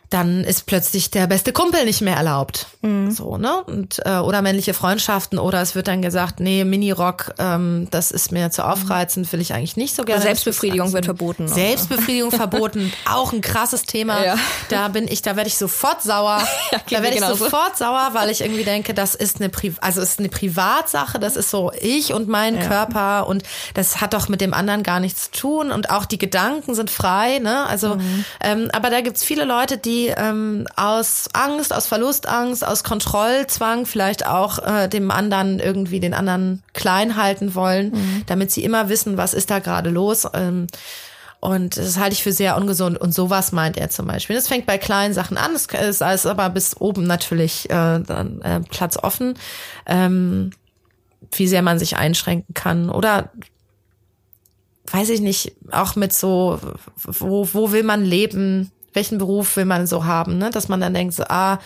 dann ist plötzlich der beste Kumpel nicht mehr erlaubt. Mhm. So, ne? Und, äh, oder männliche Freundschaften oder es wird dann gesagt, nee, Minirock, ähm, das ist mir zu aufreizend, will ich eigentlich nicht so gerne. Selbstbefriedigung wird verboten. Selbstbefriedigung *laughs* verboten, auch ein krasses Thema. Ja. Da bin ich, da werde ich sofort sauer. *laughs* ja, da werde ich genauso. sofort sauer, weil ich irgendwie denke, das ist eine Pri also ist eine Privatsache, das ist so ich und mein ja. Körper und das hat doch mit dem anderen gar nichts zu tun und auch die Gedanken sind frei, ne? Also, mhm. ähm, aber da gibt's viele Leute, die ähm, aus Angst, aus Verlustangst, aus Kontrollzwang vielleicht auch äh, dem anderen irgendwie den anderen klein halten wollen, mhm. damit sie immer wissen, was ist da gerade los. Ähm, und das halte ich für sehr ungesund. Und sowas meint er zum Beispiel. Das fängt bei kleinen Sachen an. Es ist alles aber bis oben natürlich äh, dann, äh, Platz offen. Ähm, wie sehr man sich einschränken kann. Oder weiß ich nicht, auch mit so, wo, wo will man leben? Welchen Beruf will man so haben, ne? Dass man dann denkt, so, ah,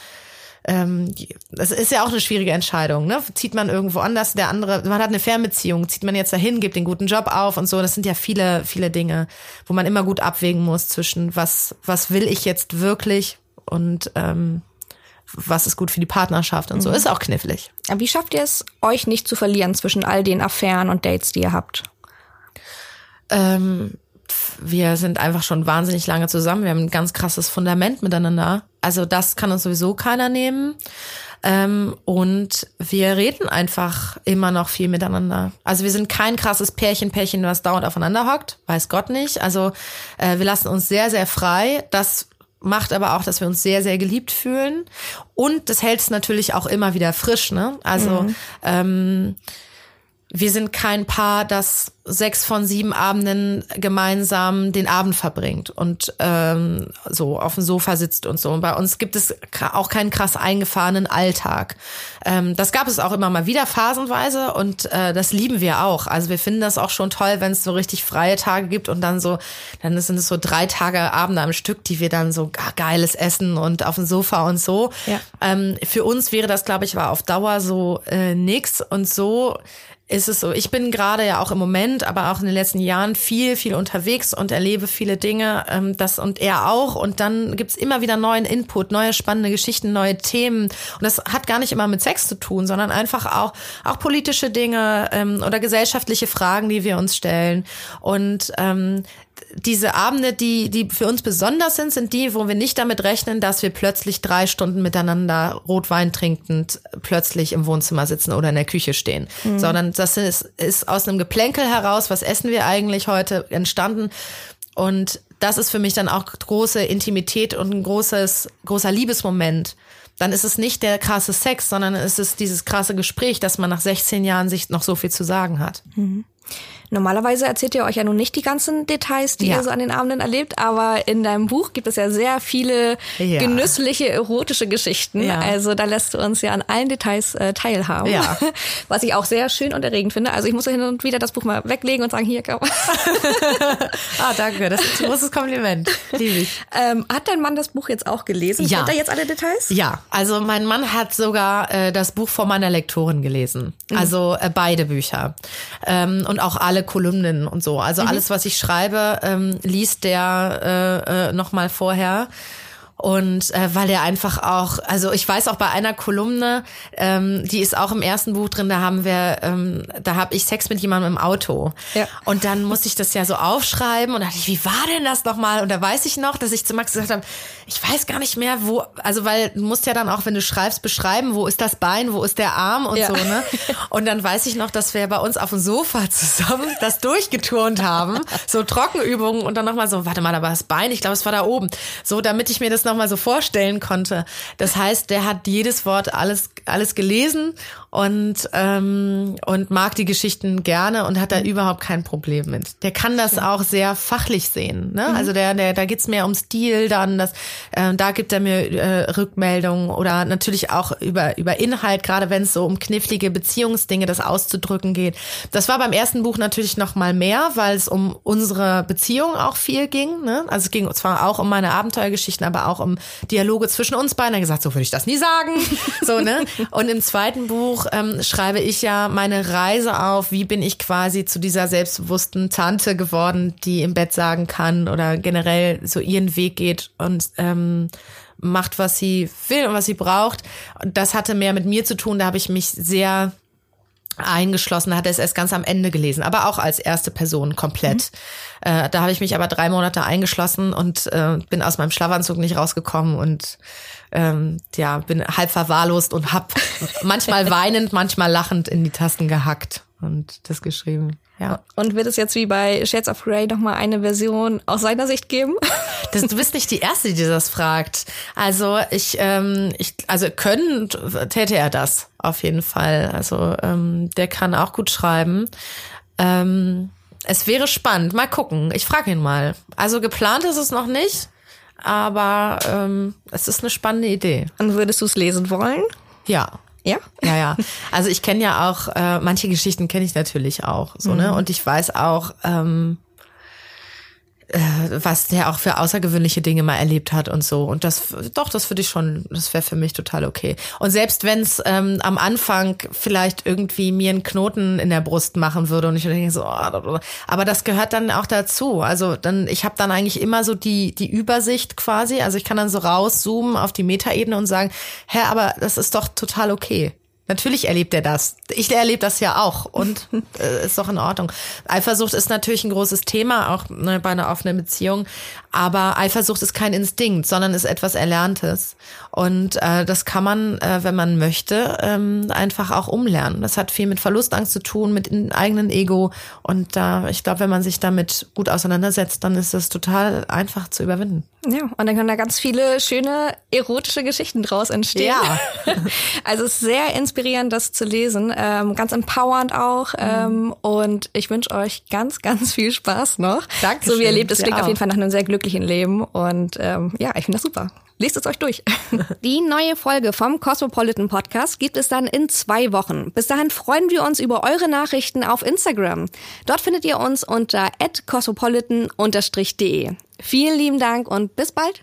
ähm, das ist ja auch eine schwierige Entscheidung, ne? Zieht man irgendwo anders, der andere, man hat eine Fernbeziehung, zieht man jetzt dahin, gibt den guten Job auf und so. Das sind ja viele, viele Dinge, wo man immer gut abwägen muss zwischen was, was will ich jetzt wirklich und ähm, was ist gut für die Partnerschaft und so. Mhm. Ist auch knifflig. Aber wie schafft ihr es, euch nicht zu verlieren zwischen all den Affären und Dates, die ihr habt? Ähm, wir sind einfach schon wahnsinnig lange zusammen. Wir haben ein ganz krasses Fundament miteinander. Also das kann uns sowieso keiner nehmen. Ähm, und wir reden einfach immer noch viel miteinander. Also wir sind kein krasses Pärchen, Pärchen, was dauernd aufeinander hockt. Weiß Gott nicht. Also äh, wir lassen uns sehr, sehr frei. Das macht aber auch, dass wir uns sehr, sehr geliebt fühlen. Und das hält es natürlich auch immer wieder frisch. Ne? Also mhm. ähm, wir sind kein Paar, das sechs von sieben Abenden gemeinsam den Abend verbringt und ähm, so auf dem Sofa sitzt und so. Und bei uns gibt es auch keinen krass eingefahrenen Alltag. Ähm, das gab es auch immer mal wieder phasenweise und äh, das lieben wir auch. Also wir finden das auch schon toll, wenn es so richtig freie Tage gibt und dann so, dann sind es so drei Tage Abende am Stück, die wir dann so geiles Essen und auf dem Sofa und so. Ja. Ähm, für uns wäre das, glaube ich, war auf Dauer so äh, nix und so ist es so. Ich bin gerade ja auch im Moment, aber auch in den letzten Jahren viel, viel unterwegs und erlebe viele Dinge, ähm, das und er auch. Und dann gibt's immer wieder neuen Input, neue spannende Geschichten, neue Themen. Und das hat gar nicht immer mit Sex zu tun, sondern einfach auch, auch politische Dinge ähm, oder gesellschaftliche Fragen, die wir uns stellen. Und ähm, diese Abende, die, die für uns besonders sind, sind die, wo wir nicht damit rechnen, dass wir plötzlich drei Stunden miteinander Rotwein trinkend plötzlich im Wohnzimmer sitzen oder in der Küche stehen. Mhm. Sondern das ist, ist aus einem Geplänkel heraus, was essen wir eigentlich heute, entstanden. Und das ist für mich dann auch große Intimität und ein großes, großer Liebesmoment. Dann ist es nicht der krasse Sex, sondern es ist dieses krasse Gespräch, dass man nach 16 Jahren sich noch so viel zu sagen hat. Mhm. Normalerweise erzählt ihr euch ja nun nicht die ganzen Details, die ja. ihr so an den Abenden erlebt, aber in deinem Buch gibt es ja sehr viele ja. genüssliche, erotische Geschichten. Ja. Also da lässt du uns ja an allen Details äh, teilhaben. Ja. *laughs* Was ich auch sehr schön und erregend finde. Also ich muss hin und wieder das Buch mal weglegen und sagen, hier, komm. *laughs* ah, danke. Das ist ein großes Kompliment. Liebe ich. Ähm, hat dein Mann das Buch jetzt auch gelesen? Ja. Kennt er jetzt alle Details? Ja. Also mein Mann hat sogar äh, das Buch von meiner Lektorin gelesen. Mhm. Also äh, beide Bücher. Ähm, und auch alle Kolumnen und so. Also mhm. alles, was ich schreibe, ähm, liest der äh, äh, noch mal vorher. Und äh, weil er einfach auch, also ich weiß auch bei einer Kolumne, ähm, die ist auch im ersten Buch drin, da haben wir, ähm, da habe ich Sex mit jemandem im Auto. Ja. Und dann musste ich das ja so aufschreiben und dachte ich, wie war denn das nochmal? Und da weiß ich noch, dass ich zu Max gesagt habe, ich weiß gar nicht mehr, wo, also weil du musst ja dann auch, wenn du schreibst, beschreiben, wo ist das Bein, wo ist der Arm und ja. so, ne? Und dann weiß ich noch, dass wir bei uns auf dem Sofa zusammen das durchgeturnt haben, so Trockenübungen und dann nochmal so, warte mal, da war das Bein, ich glaube, es war da oben. So, damit ich mir das nochmal so vorstellen konnte. Das heißt, der hat jedes Wort alles, alles gelesen und, ähm, und mag die Geschichten gerne und hat da mhm. überhaupt kein Problem mit. Der kann das auch sehr fachlich sehen. Ne? Mhm. Also der, der, da geht's mehr um Stil dann, das, äh, da gibt er mir äh, Rückmeldungen oder natürlich auch über, über Inhalt, gerade wenn es so um knifflige Beziehungsdinge, das auszudrücken geht. Das war beim ersten Buch natürlich noch mal mehr, weil es um unsere Beziehung auch viel ging. Ne? Also es ging zwar auch um meine Abenteuergeschichten, aber auch um Dialoge zwischen uns beiden. Er gesagt, so würde ich das nie sagen. *laughs* so, ne? Und im zweiten Buch Buch ähm, schreibe ich ja meine Reise auf, wie bin ich quasi zu dieser selbstbewussten Tante geworden, die im Bett sagen kann oder generell so ihren Weg geht und ähm, macht, was sie will und was sie braucht. Das hatte mehr mit mir zu tun. Da habe ich mich sehr eingeschlossen, hatte es erst ganz am Ende gelesen, aber auch als erste Person komplett. Mhm. Äh, da habe ich mich aber drei Monate eingeschlossen und äh, bin aus meinem Schlafanzug nicht rausgekommen und ähm, ja, bin halb verwahrlost und hab manchmal *laughs* weinend, manchmal lachend in die Tasten gehackt und das geschrieben. Ja. Und wird es jetzt wie bei Shades of Grey nochmal eine Version aus seiner Sicht geben? *laughs* Das, du bist nicht die Erste, die das fragt. Also ich, ähm, ich, also können täte er das auf jeden Fall. Also ähm, der kann auch gut schreiben. Ähm, es wäre spannend. Mal gucken. Ich frage ihn mal. Also geplant ist es noch nicht, aber ähm, es ist eine spannende Idee. Und würdest du es lesen wollen? Ja. Ja? Ja, ja. Also ich kenne ja auch, äh, manche Geschichten kenne ich natürlich auch. So, ne? mhm. ne? Und ich weiß auch, ähm, äh, was der auch für außergewöhnliche Dinge mal erlebt hat und so. Und das, doch, das würde ich schon, das wäre für mich total okay. Und selbst wenn es ähm, am Anfang vielleicht irgendwie mir einen Knoten in der Brust machen würde und ich denke so, oh, aber das gehört dann auch dazu. Also dann, ich habe dann eigentlich immer so die die Übersicht quasi. Also ich kann dann so rauszoomen auf die Metaebene und sagen, hä, aber das ist doch total okay. Natürlich erlebt er das. Ich erlebe das ja auch und *laughs* äh, ist doch in Ordnung. Eifersucht ist natürlich ein großes Thema, auch ne, bei einer offenen Beziehung. Aber Eifersucht ist kein Instinkt, sondern ist etwas Erlerntes. Und äh, das kann man, äh, wenn man möchte, ähm, einfach auch umlernen. Das hat viel mit Verlustangst zu tun, mit dem eigenen Ego. Und da, äh, ich glaube, wenn man sich damit gut auseinandersetzt, dann ist das total einfach zu überwinden. Ja, und dann können da ganz viele schöne erotische Geschichten draus entstehen. Ja. *laughs* also es ist sehr inspirierend inspirierend, das zu lesen. Ähm, ganz empowernd auch. Ähm, und ich wünsche euch ganz, ganz viel Spaß noch. Danke. So wie ihr lebt, es klingt auf jeden Fall nach einem sehr glücklichen Leben. Und ähm, ja, ich finde das super. Lest es euch durch. *laughs* Die neue Folge vom Cosmopolitan Podcast gibt es dann in zwei Wochen. Bis dahin freuen wir uns über eure Nachrichten auf Instagram. Dort findet ihr uns unter cosmopolitan-de. Vielen lieben Dank und bis bald.